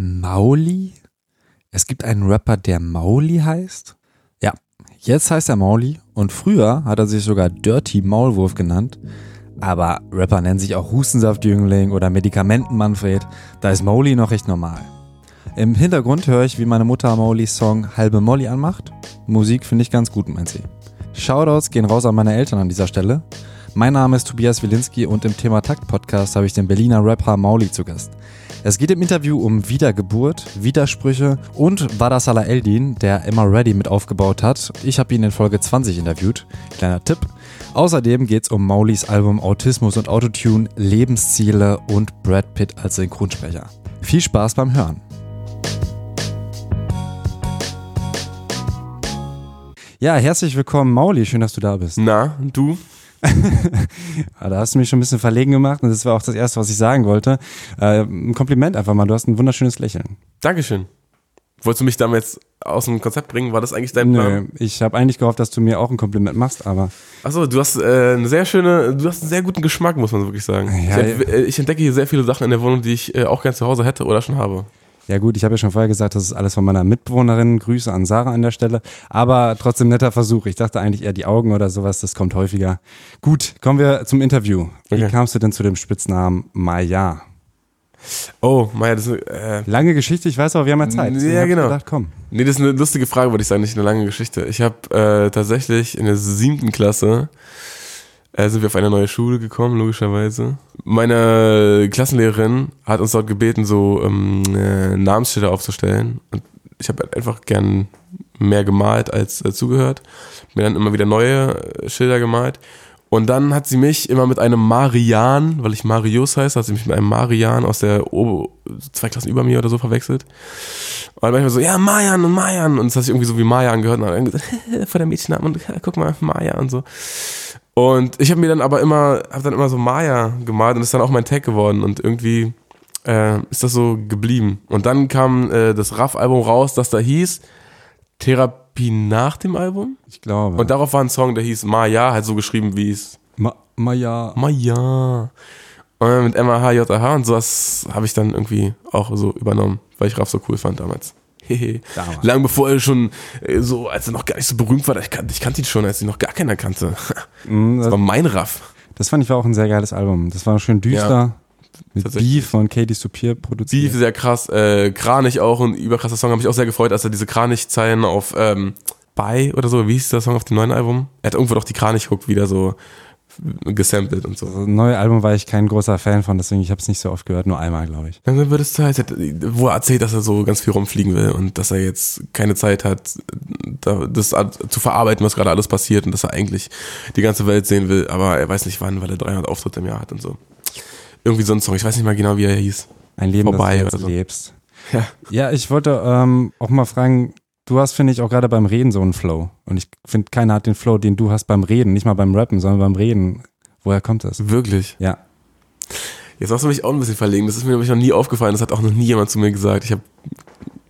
Mauli? Es gibt einen Rapper, der Mauli heißt? Ja, jetzt heißt er Mauli und früher hat er sich sogar Dirty Maulwurf genannt. Aber Rapper nennen sich auch Hustensaftjüngling oder Medikamenten-Manfred. Da ist Mauli noch recht normal. Im Hintergrund höre ich, wie meine Mutter Maulis Song Halbe Molly anmacht. Musik finde ich ganz gut, meint sie. Shoutouts gehen raus an meine Eltern an dieser Stelle. Mein Name ist Tobias Wilinski und im Thema Takt Podcast habe ich den Berliner Rapper Mauli zu Gast. Es geht im Interview um Wiedergeburt, Widersprüche und Wada Salah Eldin, der immer Ready mit aufgebaut hat. Ich habe ihn in Folge 20 interviewt. Kleiner Tipp. Außerdem geht es um Maulis Album Autismus und Autotune, Lebensziele und Brad Pitt als Synchronsprecher. Viel Spaß beim Hören. Ja, herzlich willkommen, Mauli. Schön, dass du da bist. Na, du? da hast du mich schon ein bisschen verlegen gemacht und das war auch das Erste, was ich sagen wollte. Äh, ein Kompliment einfach mal, du hast ein wunderschönes Lächeln. Dankeschön. Wolltest du mich damals aus dem Konzept bringen? War das eigentlich dein Plan? Nö, ich habe eigentlich gehofft, dass du mir auch ein Kompliment machst, aber. Achso, du hast äh, eine sehr schöne, du hast einen sehr guten Geschmack, muss man wirklich sagen. Ja, ich, äh, ich, entdecke hier sehr viele Sachen in der Wohnung, die ich äh, auch gerne zu Hause hätte oder schon habe. Ja gut, ich habe ja schon vorher gesagt, das ist alles von meiner Mitbewohnerin. Grüße an Sarah an der Stelle. Aber trotzdem netter Versuch. Ich dachte eigentlich eher die Augen oder sowas, das kommt häufiger. Gut, kommen wir zum Interview. Wie okay. kamst du denn zu dem Spitznamen Maya? Oh, Maya, das ist eine, äh lange Geschichte, ich weiß aber, wir haben ja Zeit. Ja, genau. Gedacht, komm. Nee, das ist eine lustige Frage, würde ich sagen, nicht eine lange Geschichte. Ich habe äh, tatsächlich in der siebten Klasse äh, sind wir auf eine neue Schule gekommen, logischerweise. Meine Klassenlehrerin hat uns dort gebeten, so ähm, äh, Namensschilder aufzustellen. Und ich habe halt einfach gern mehr gemalt als äh, zugehört. Mir dann immer wieder neue äh, Schilder gemalt. Und dann hat sie mich immer mit einem Marian, weil ich Marius heiße, hat sie mich mit einem Marian aus der o zwei Klassen über mir oder so verwechselt. Und dann manchmal so, ja, Marian und Marian. Und das hat sich irgendwie so wie Maya angehört. Und dann gesagt, vor der Mädchennamen und guck mal, Maya und so. Und ich habe mir dann aber immer, habe dann immer so Maya gemalt und das ist dann auch mein Tag geworden und irgendwie äh, ist das so geblieben. Und dann kam äh, das Raff-Album raus, das da hieß Therapie nach dem Album. Ich glaube. Und darauf war ein Song, der hieß Maya, halt so geschrieben wie es. Ma Maya. Maya. Und mit M-A-H-J-A-H und sowas habe ich dann irgendwie auch so übernommen, weil ich Raff so cool fand damals. Lang bevor er schon äh, so, als er noch gar nicht so berühmt war, ich, kan ich kannte ihn schon, als ich noch gar keiner kannte. Mhm, das war mein Raff. Das fand ich war auch ein sehr geiles Album. Das war schön düster. Ja, mit Beef von Katie Supir produziert. Beef, sehr krass. Äh, Kranich auch, ein überkrasser Song. Habe ich auch sehr gefreut, als er diese Kranich-Zeilen auf ähm, Bye oder so, wie hieß der Song auf dem neuen Album? Er hat irgendwo doch die Kranich-Hook wieder so gesampelt und so. Also, neue Album war ich kein großer Fan von, deswegen ich habe es nicht so oft gehört, nur einmal, glaube ich. Dann wird es Zeit, wo er erzählt, dass er so ganz viel rumfliegen will und dass er jetzt keine Zeit hat, das zu verarbeiten, was gerade alles passiert und dass er eigentlich die ganze Welt sehen will, aber er weiß nicht wann, weil er 300 Auftritte im Jahr hat und so. Irgendwie so ein Song, ich weiß nicht mal genau, wie er hieß. Ein Leben, Vorbei das du jetzt so. lebst. Ja. ja, ich wollte ähm, auch mal fragen, du hast, finde ich, auch gerade beim Reden so einen Flow. Und ich finde, keiner hat den Flow, den du hast beim Reden. Nicht mal beim Rappen, sondern beim Reden. Woher kommt das? Wirklich? Ja. Jetzt hast du mich auch ein bisschen verlegen. Das ist mir nämlich noch nie aufgefallen. Das hat auch noch nie jemand zu mir gesagt. Ich habe.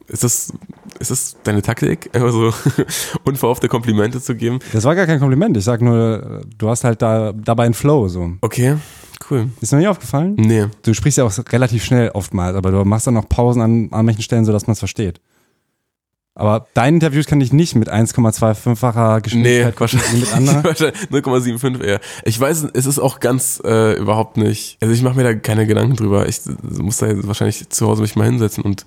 Ist das, ist das deine Taktik? Einfach so unverhoffte Komplimente zu geben? Das war gar kein Kompliment. Ich sag nur, du hast halt da dabei einen Flow. So. Okay. Cool. Ist noch nie aufgefallen? Nee. Du sprichst ja auch relativ schnell oftmals, aber du machst dann noch Pausen an, an manchen Stellen, sodass man es versteht. Aber deine Interviews kann ich nicht mit 1,25-facher Geschwindigkeit nee, wahrscheinlich mit anderen. 0,75 eher. Ich weiß, es ist auch ganz äh, überhaupt nicht. Also ich mache mir da keine Gedanken drüber. Ich muss da wahrscheinlich zu Hause mich mal hinsetzen und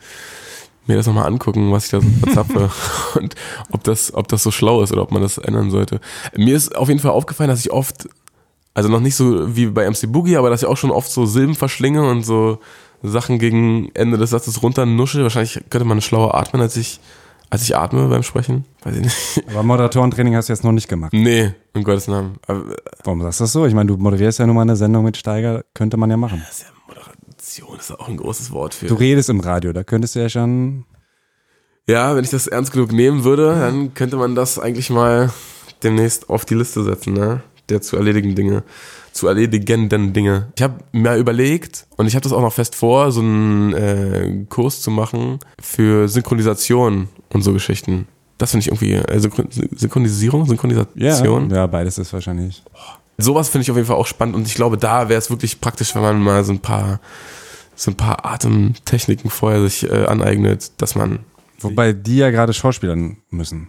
mir das nochmal angucken, was ich da so verzapfe und ob das, ob das so schlau ist oder ob man das ändern sollte. Mir ist auf jeden Fall aufgefallen, dass ich oft, also noch nicht so wie bei MC Boogie, aber dass ich auch schon oft so Silben verschlinge und so Sachen gegen Ende des Satzes runter nusche. Wahrscheinlich könnte man schlauer atmen, als ich als ich atme beim Sprechen. Weiß ich nicht. Aber Moderatorentraining hast du jetzt noch nicht gemacht. Nee, um Gottes Namen. Aber, Warum sagst du das so? Ich meine, du moderierst ja nur mal eine Sendung mit Steiger, könnte man ja machen. Das ist ja Moderation, ist auch ein großes Wort für. Du redest im Radio, da könntest du ja schon. Ja, wenn ich das ernst genug nehmen würde, dann könnte man das eigentlich mal demnächst auf die Liste setzen, ne? Der zu erledigen Dinge zu erledigenden Dinge. Ich habe mir überlegt und ich habe das auch noch fest vor, so einen äh, Kurs zu machen für Synchronisation und so Geschichten. Das finde ich irgendwie, äh, Synchronisierung, Synchronisation. Ja, ja, beides ist wahrscheinlich. Sowas finde ich auf jeden Fall auch spannend und ich glaube, da wäre es wirklich praktisch, wenn man mal so ein paar so ein paar Atemtechniken vorher sich äh, aneignet, dass man. Wobei die ja gerade Schauspielern müssen.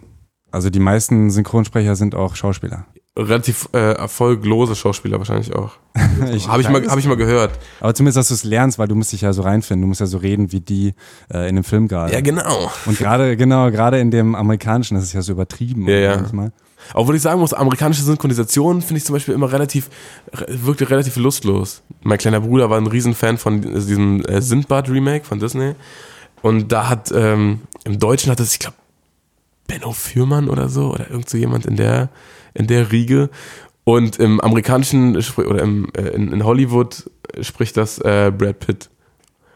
Also die meisten Synchronsprecher sind auch Schauspieler. Relativ äh, erfolglose Schauspieler wahrscheinlich auch. Ich Habe ich, mal- hab ich mal gehört. Aber zumindest, dass du es lernst, weil du musst dich ja so reinfinden. Du musst ja so reden wie die äh, in dem Film gerade. Ja, genau. Und gerade, genau, gerade in dem amerikanischen, das ist ja so übertrieben. Ja, ja. manchmal. Obwohl ich sagen muss, amerikanische Synchronisation finde ich zum Beispiel immer relativ, re- wirkte relativ lustlos. Mein kleiner Bruder war ein Riesenfan von diesem äh, Sindbad-Remake von Disney. Und da hat, ähm, im Deutschen hat es, ich glaube, Benno Fürmann oder so, oder irgend so jemand in der, in der Riege. Und im amerikanischen, oder im, äh, in, in Hollywood spricht das äh, Brad Pitt.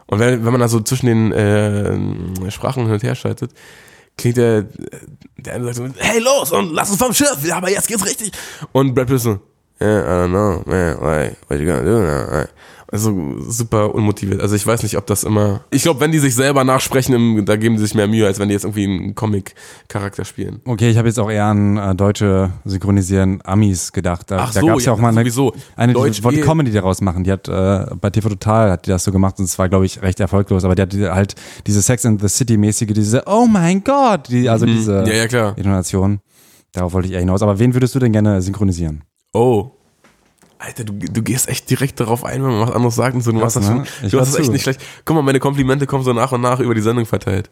Und wenn, wenn man also zwischen den äh, Sprachen hin und her schaltet, klingt der, der eine sagt so, hey los und lass uns vom Schiff, ja, aber jetzt geht's richtig. Und Brad Pitt so, yeah, I don't know, man, like, what you gonna do now? Also super unmotiviert. Also ich weiß nicht, ob das immer. Ich glaube, wenn die sich selber nachsprechen, da geben die sich mehr Mühe, als wenn die jetzt irgendwie einen Comic-Charakter spielen. Okay, ich habe jetzt auch eher an äh, deutsche synchronisieren Amis gedacht. Da, Ach da so, gab es ja ja, auch mal eine, sowieso. eine die Deutsch wollte eh. Comedy daraus machen. Die hat äh, bei TV Total hat die das so gemacht und es war, glaube ich, recht erfolglos. Aber die hat die- halt diese Sex in the City mäßige, diese Oh mein Gott, die, also diese Mhm. Ja, ja, klar. Intonation. Darauf wollte ich eher hinaus. Aber wen würdest du denn gerne synchronisieren? Oh. Alter, du, du gehst echt direkt darauf ein, wenn man was anderes sagt und so. Du Krass, machst das schon. Du hast hör es echt nicht schlecht. Guck mal, meine Komplimente kommen so nach und nach über die Sendung verteilt.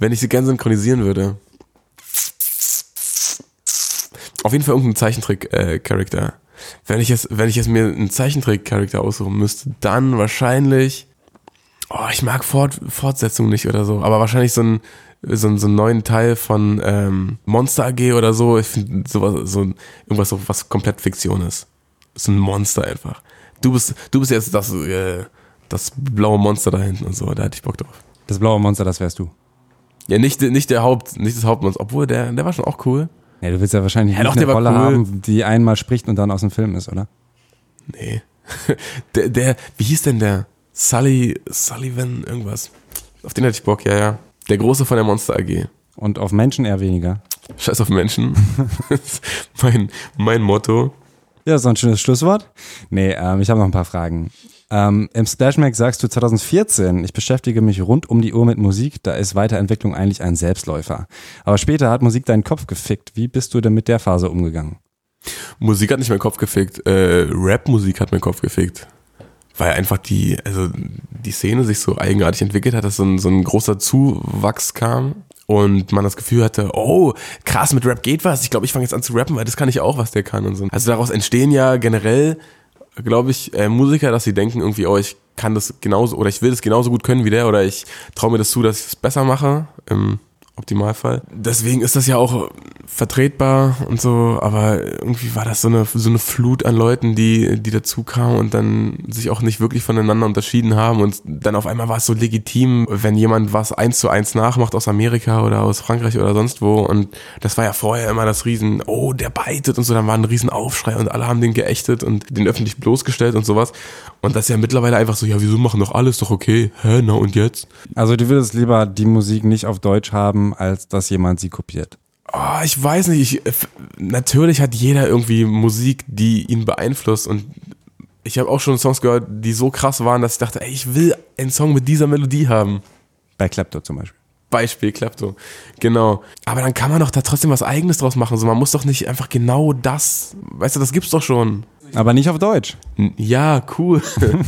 Wenn ich sie gern synchronisieren würde. Auf jeden Fall irgendein Zeichentrick-Charakter. wenn ich jetzt, wenn ich jetzt mir einen Zeichentrick-Charakter aussuchen müsste, dann wahrscheinlich. Oh, ich mag Fort, Fortsetzung nicht oder so, aber wahrscheinlich so ein so, einen- so einen neuen Teil von ähm, Monster AG oder so. Ich finde sowas, so irgendwas, so, was komplett Fiktion ist. So ein Monster einfach. Du bist, du bist jetzt das, äh, das blaue Monster da hinten und so, da hätte ich Bock drauf. Das blaue Monster, das wärst du. Ja, nicht, nicht der Haupt, nicht das Hauptmonster, obwohl der, der war schon auch cool. Ja, du willst ja wahrscheinlich Ja, nicht doch, eine Rolle cool. haben, die einmal spricht und dann aus dem Film ist, oder? Nee. der, der, wie hieß denn der? Sully, Sullivan, irgendwas. Auf den hätte ich Bock, ja, ja. Der Große von der Monster AG. Und auf Menschen eher weniger. Scheiß auf Menschen. mein, mein Motto. Ja, doch ein schönes Schlusswort. Nee, ähm, ich habe noch ein paar Fragen. Ähm, Im Splashmack sagst du 2014, ich beschäftige mich rund um die Uhr mit Musik, da ist Weiterentwicklung eigentlich ein Selbstläufer. Aber später hat Musik deinen Kopf gefickt. Wie bist du denn mit der Phase umgegangen? Musik hat nicht meinen Kopf gefickt. Äh, Rap-Musik hat meinen Kopf gefickt. Weil einfach die, also die Szene sich so eigenartig entwickelt hat, dass so ein, so ein großer Zuwachs kam und man das Gefühl hatte, oh, krass, mit Rap geht was. Ich glaube, ich fange jetzt an zu rappen, weil das kann ich auch, was der kann und so. Also daraus entstehen ja generell, glaube ich, äh, Musiker, dass sie denken irgendwie, oh, ich kann das genauso oder ich will das genauso gut können wie der oder ich traue mir das zu, dass ich es besser mache. Im Optimalfall. Deswegen ist das ja auch vertretbar und so, aber irgendwie war das so eine, so eine Flut an Leuten, die, die dazu kamen und dann sich auch nicht wirklich voneinander unterschieden haben und dann auf einmal war es so legitim, wenn jemand was eins zu eins nachmacht aus Amerika oder aus Frankreich oder sonst wo und das war ja vorher immer das Riesen, oh, der beitet und so, dann war ein Riesenaufschrei und alle haben den geächtet und den öffentlich bloßgestellt und sowas und das ist ja mittlerweile einfach so, ja, wieso machen doch alles doch okay, hä, na und jetzt? Also du würdest lieber die Musik nicht auf Deutsch haben, als dass jemand sie kopiert. Oh, ich weiß nicht. Ich, äh, natürlich hat jeder irgendwie Musik, die ihn beeinflusst. Und ich habe auch schon Songs gehört, die so krass waren, dass ich dachte, ey, ich will einen Song mit dieser Melodie haben. Bei Klepto zum Beispiel. Beispiel Klepto. Genau. Aber dann kann man doch da trotzdem was Eigenes draus machen. So, man muss doch nicht einfach genau das. Weißt du, das gibt's doch schon. Aber nicht auf Deutsch. Ja, cool.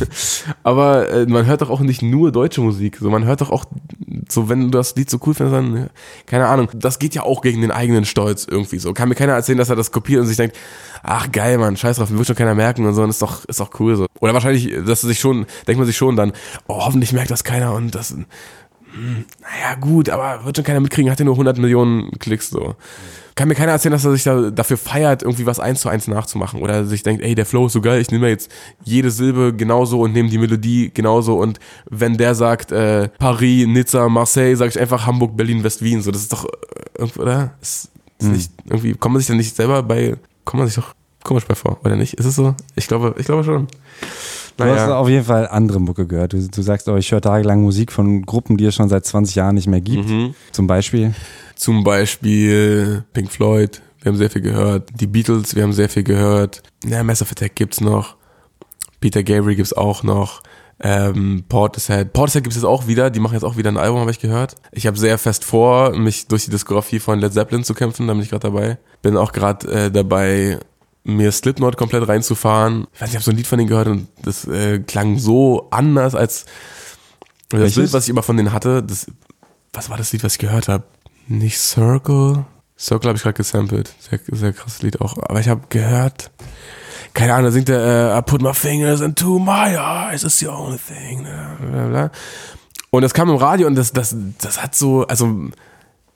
Aber äh, man hört doch auch nicht nur deutsche Musik. So, man hört doch auch, so wenn du das Lied so cool findest, dann, ja, keine Ahnung, das geht ja auch gegen den eigenen Stolz irgendwie so. Kann mir keiner erzählen, dass er das kopiert und sich denkt, ach geil, Mann, scheiß drauf, wird schon keiner merken und so, und ist doch, ist doch cool so. Oder wahrscheinlich, dass er sich schon, denkt man sich schon dann, oh, hoffentlich merkt das keiner und das, hm, naja, gut, aber wird schon keiner mitkriegen, hat ja nur 100 Millionen Klicks so. Kann mir keiner erzählen, dass er sich da, dafür feiert, irgendwie was eins zu eins nachzumachen. Oder sich denkt, ey, der Flow ist so geil, ich nehme jetzt jede Silbe genauso und nehme die Melodie genauso. Und wenn der sagt äh, Paris, Nizza, Marseille, sage ich einfach Hamburg, Berlin, West, Wien. So, das ist doch, äh, irgendwie, oder? Ist, ist nicht, irgendwie, kommt man sich da nicht selber bei, kommt man sich doch komisch bei vor, oder nicht? Ist es so? Ich glaube, ich glaube schon. Du hast auf jeden Fall andere Mucke gehört. Du, du sagst, oh, ich höre tagelang Musik von Gruppen, die es schon seit 20 Jahren nicht mehr gibt. Mhm. Zum Beispiel. Zum Beispiel Pink Floyd, wir haben sehr viel gehört. Die Beatles, wir haben sehr viel gehört. Ja, Massive Attack gibt's noch. Peter Gabriel gibt's auch noch. Ähm, Portishead. Portishead gibt es jetzt auch wieder. Die machen jetzt auch wieder ein Album, habe ich gehört. Ich habe sehr fest vor, mich durch die Diskografie von Led Zeppelin zu kämpfen. Da bin ich gerade dabei. Bin auch gerade äh, dabei, mir Slipknot komplett reinzufahren. Ich weiß nicht, ich habe so ein Lied von denen gehört und das äh, klang so anders als das Welches? Bild, was ich immer von denen hatte. Das, was war das Lied, was ich gehört habe? Nicht Circle? Circle habe ich gerade gesampelt. Sehr, sehr krasses Lied auch. Aber ich habe gehört, keine Ahnung, da singt er, äh, I put my fingers into my eyes, it's the only thing. Und das kam im Radio und das, das, das hat so, also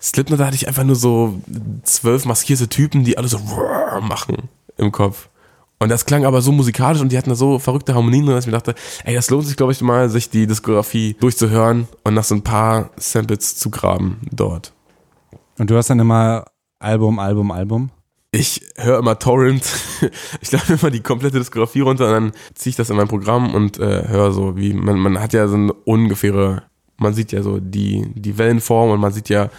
Slipknot, da hatte ich einfach nur so zwölf maskierte Typen, die alle so machen im Kopf. Und das klang aber so musikalisch und die hatten da so verrückte Harmonien drin, dass ich mir dachte, ey, das lohnt sich, glaube ich, mal, sich die Diskografie durchzuhören und nach so ein paar Samples zu graben dort. Und du hast dann immer Album, Album, Album? Ich höre immer Torrent. Ich lade mir immer die komplette Diskografie runter und dann ziehe ich das in mein Programm und äh, höre so, wie man, man hat ja so eine ungefähre, man sieht ja so die, die Wellenform und man sieht ja,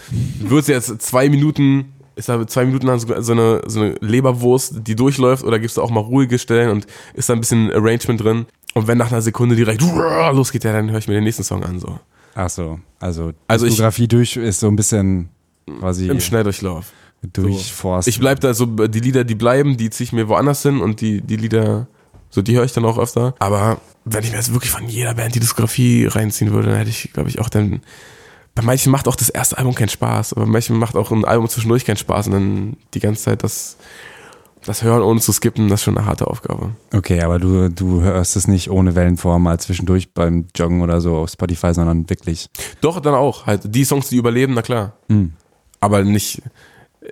wird es jetzt zwei Minuten, ist da zwei Minuten lang so so eine, so eine Leberwurst, die durchläuft oder gibst du auch mal ruhige Stellen und ist da ein bisschen Arrangement drin? Und wenn nach einer Sekunde direkt losgeht, ja, dann höre ich mir den nächsten Song an. So. Ach so, also, Also Diskografie durch ist so ein bisschen quasi Im Schnelldurchlauf. durchforsten. Ich bleib da so, die Lieder, die bleiben, die ziehe ich mir woanders hin und die, die Lieder, so die höre ich dann auch öfter. Aber wenn ich mir jetzt wirklich von jeder Band die Diskografie reinziehen würde, dann hätte ich, glaube ich, auch dann. Bei manchen macht auch das erste Album keinen Spaß, aber bei manchen macht auch ein Album zwischendurch keinen Spaß und dann die ganze Zeit das, das Hören ohne zu skippen, das ist schon eine harte Aufgabe. Okay, aber du, du hörst es nicht ohne Wellenform mal zwischendurch beim Joggen oder so auf Spotify, sondern wirklich. Doch, dann auch. Halt, die Songs, die überleben, na klar. Hm. aber nicht,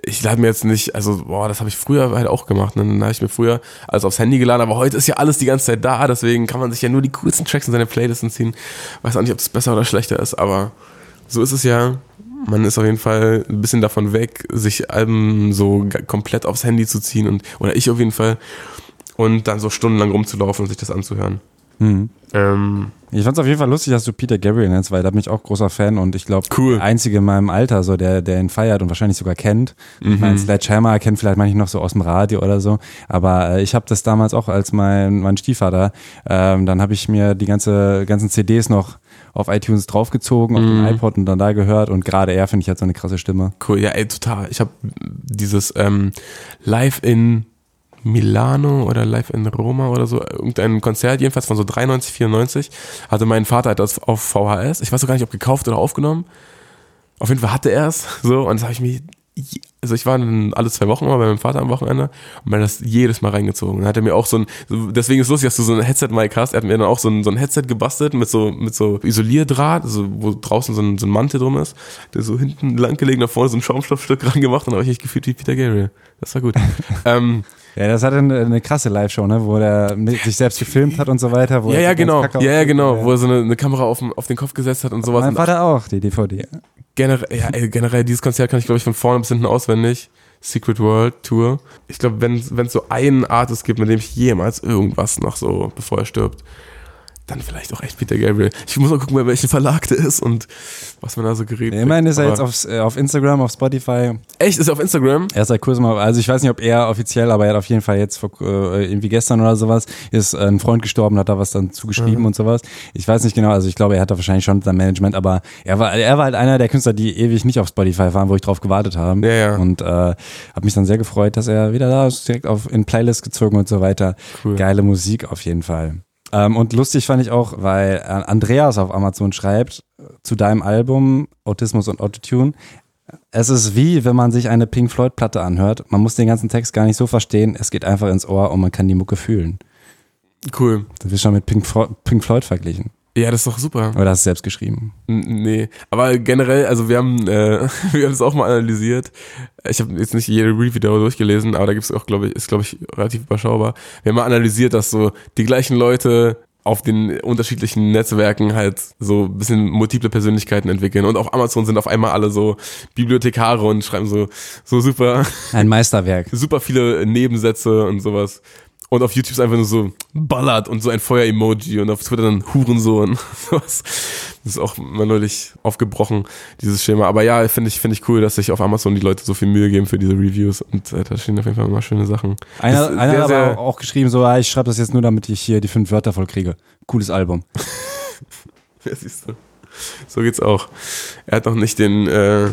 ich lade mir jetzt nicht, also boah, das habe ich früher halt auch gemacht. Ne? Dann habe ich mir früher alles aufs Handy geladen, aber heute ist ja alles die ganze Zeit da, deswegen kann man sich ja nur die coolsten Tracks in seine Playlisten ziehen. Weiß auch nicht, ob das besser oder schlechter ist, aber so ist es ja. Man ist auf jeden Fall ein bisschen davon weg, sich Alben so komplett aufs Handy zu ziehen und oder ich auf jeden Fall und dann so stundenlang rumzulaufen und sich das anzuhören. Hm. Ähm, Ich fand's auf jeden Fall lustig, dass du Peter Gabriel nennst, weil da bin ich auch großer Fan und ich glaube, Cool. der einzige in meinem Alter, so der, der ihn feiert und wahrscheinlich sogar kennt. Ich Mhm. meine, Sledgehammer kennt vielleicht manche noch so aus dem Radio oder so, aber äh, ich habe das damals auch als mein, mein Stiefvater, ähm, dann habe ich mir die ganze, ganzen CDs noch auf iTunes draufgezogen, auf Mhm. den iPod und dann da gehört und gerade er finde ich hat so eine krasse Stimme. Cool, ja, ey, total. Ich habe dieses ähm, Live in Milano oder Live in Roma oder so, irgendein Konzert jedenfalls von so 93, 94, hatte mein Vater halt das auf VHS. Ich weiß auch gar nicht, ob gekauft oder aufgenommen. Auf jeden Fall hatte er es so und das habe ich mir, also ich war dann alle zwei Wochen mal bei meinem Vater am Wochenende und mir das jedes Mal reingezogen. Dann hat er mir auch so ein, deswegen ist es lustig, dass du so ein Headset-Mic hast. Er hat mir dann auch so ein, so ein Headset gebastelt mit so, mit so Isolierdraht, also wo draußen so ein, so ein Mantel drum ist, der so hinten lang gelegen, nach vorne so ein Schaumstoffstück rangemacht und dann habe ich echt gefühlt wie Peter Gabriel. Das war gut. ähm, Ja, das hatte eine, eine krasse Live-Show, ne, wo der mit sich selbst gefilmt hat und so weiter. Wo ja, er ja, genau. Ja, ja, genau. Wo er so eine, eine Kamera auf, den- auf den Kopf gesetzt hat und sowas. Mein Vater auch, die DVD. Generell, ja, ey, generell, dieses Konzert kann ich, glaube ich, von vorne bis hinten auswendig. Secret World Tour. Ich glaube, wenn es so einen Artist gibt, mit dem ich jemals irgendwas noch so, bevor er stirbt, dann vielleicht auch echt Peter Gabriel. Ich muss mal gucken, bei welchem Verlag der ist und was man da so geredet Immerhin ist er jetzt aufs, äh, auf Instagram, auf Spotify. Echt? Ist er auf Instagram? Er ist seit kurzem, mal- also ich weiß nicht, ob er offiziell, aber er hat auf jeden Fall jetzt vor, äh, irgendwie gestern oder sowas, ist äh, ein Freund gestorben, hat da was dann zugeschrieben Mhm. und sowas. Ich weiß nicht genau, also ich glaube, er hat da wahrscheinlich schon sein Management, aber er war, er war halt einer der Künstler, die ewig nicht auf Spotify waren, wo ich drauf gewartet habe. Ja, ja. Und äh, habe mich dann sehr gefreut, dass er wieder da ist, direkt auf in Playlist gezogen und so weiter. Cool. Geile Musik auf jeden Fall. Ähm, und lustig fand ich auch, weil äh, Andreas auf Amazon schreibt zu deinem Album Autismus und Autotune. Es ist wie, wenn man sich eine Pink Floyd Platte anhört. Man muss den ganzen Text gar nicht so verstehen. Es geht einfach ins Ohr und man kann die Mucke fühlen. Cool. Das wird schon mit Pink, Pink Floyd verglichen. Ja, das ist doch super. Oder hast du selbst geschrieben? N- Nee, aber generell, also wir haben, äh, wir haben das auch mal analysiert. Ich habe jetzt nicht jede Review darüber durchgelesen, aber da gibt es auch, glaube ich, ist glaube ich relativ überschaubar. Wir haben mal analysiert, dass so die gleichen Leute auf den unterschiedlichen Netzwerken halt so ein bisschen multiple Persönlichkeiten entwickeln und auf Amazon sind auf einmal alle so Bibliothekare und schreiben so so super Ein Meisterwerk. super viele Nebensätze und sowas. Und auf YouTube ist einfach nur so ballert und so ein Feuer-Emoji und auf Twitter dann Hurensohn. Das ist auch mal neulich aufgebrochen, dieses Schema. Aber ja, finde ich, finde ich cool, dass sich auf Amazon die Leute so viel Mühe geben für diese Reviews und äh, da stehen auf jeden Fall immer schöne Sachen. Einer, einer sehr, hat sehr- aber auch geschrieben, so, ah, ich schreibe das jetzt nur, damit ich hier die fünf Wörter voll kriege. Cooles Album. Ja, siehst du. So geht's auch. Er hat noch nicht den, äh,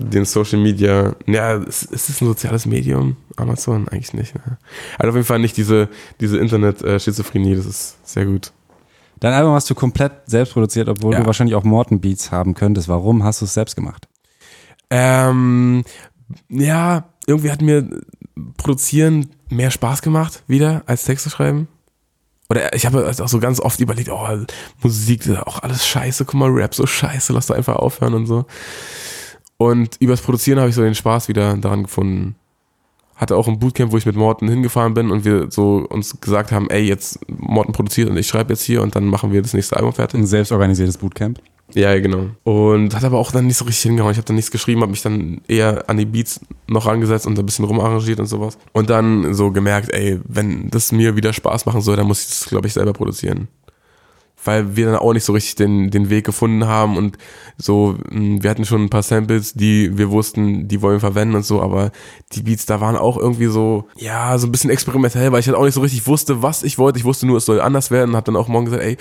den Social Media. Ja, es, es ist ein soziales Medium. Amazon eigentlich nicht. Ne? Hat auf jeden Fall nicht diese, diese Internet-Schizophrenie. Das ist sehr gut. Dein Album hast du komplett selbst produziert, obwohl Ja. du wahrscheinlich auch Morton Beats haben könntest. Warum hast du es selbst gemacht? Ähm, ja, irgendwie hat mir Produzieren mehr Spaß gemacht wieder als Texte schreiben. Oder ich habe auch so ganz oft überlegt, oh, Musik, das ist auch alles scheiße, guck mal, Rap so scheiße, lass doch einfach aufhören und so. Und übers Produzieren habe ich so den Spaß wieder daran gefunden. Hatte auch ein Bootcamp, wo ich mit Morten hingefahren bin und wir so uns gesagt haben, ey, jetzt Morten produziert und ich schreibe jetzt hier und dann machen wir das nächste Album fertig. Ein selbstorganisiertes Bootcamp. Ja, genau. Und hat aber auch dann nicht so richtig hingehauen. Ich habe dann nichts geschrieben, habe mich dann eher an die Beats noch rangesetzt und ein bisschen rumarrangiert und sowas. Und dann so gemerkt, ey, wenn das mir wieder Spaß machen soll, dann muss ich das, glaube ich, selber produzieren. Weil wir dann auch nicht so richtig den, den Weg gefunden haben und so, mh, wir hatten schon ein paar Samples, die wir wussten, die wollen wir verwenden und so, aber die Beats da waren auch irgendwie so, ja, so ein bisschen experimentell, weil ich halt auch nicht so richtig wusste, was ich wollte. Ich wusste nur, es soll anders werden und hab dann auch morgen gesagt, ey,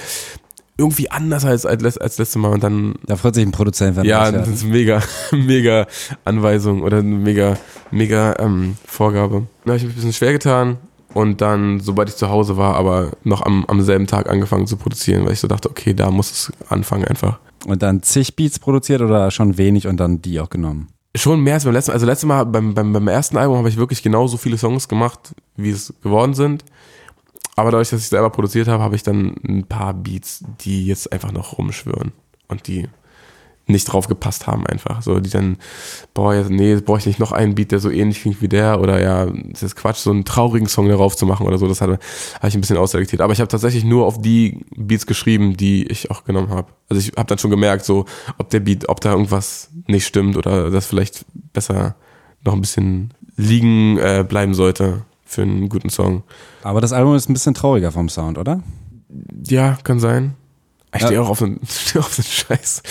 irgendwie anders als, als, als letztes Mal und dann Da freut sich ein Produzent, wenn ja, das ist mega, mega Anweisung oder eine mega, mega ähm, Vorgabe. Da habe ich mich ein bisschen schwer getan und dann, sobald ich zu Hause war, aber noch am, am selben Tag angefangen zu produzieren, weil ich so dachte, okay, da muss es anfangen einfach. Und dann zig Beats produziert oder schon wenig und dann die auch genommen? Schon mehr als beim letzten Mal. Also letztes Mal beim, beim, beim ersten Album habe ich wirklich genauso viele Songs gemacht, wie es geworden sind. Aber dadurch, dass ich selber produziert habe, habe ich dann ein paar Beats, die jetzt einfach noch rumschwirren und die nicht drauf gepasst haben einfach. So, die dann, boah, jetzt, nee, jetzt brauche ich nicht noch einen Beat, der so ähnlich klingt wie der oder ja, das ist Quatsch, so einen traurigen Song darauf zu machen oder so. Das habe hab ich ein bisschen ausselektiert. Aber ich habe tatsächlich nur auf die Beats geschrieben, die ich auch genommen habe. Also ich habe dann schon gemerkt, so, ob der Beat, ob da irgendwas nicht stimmt oder das vielleicht besser noch ein bisschen liegen äh, bleiben sollte für einen guten Song. Aber das Album ist ein bisschen trauriger vom Sound, oder? Ja, kann sein. Ich stehe auch auf den, auf den Scheiß.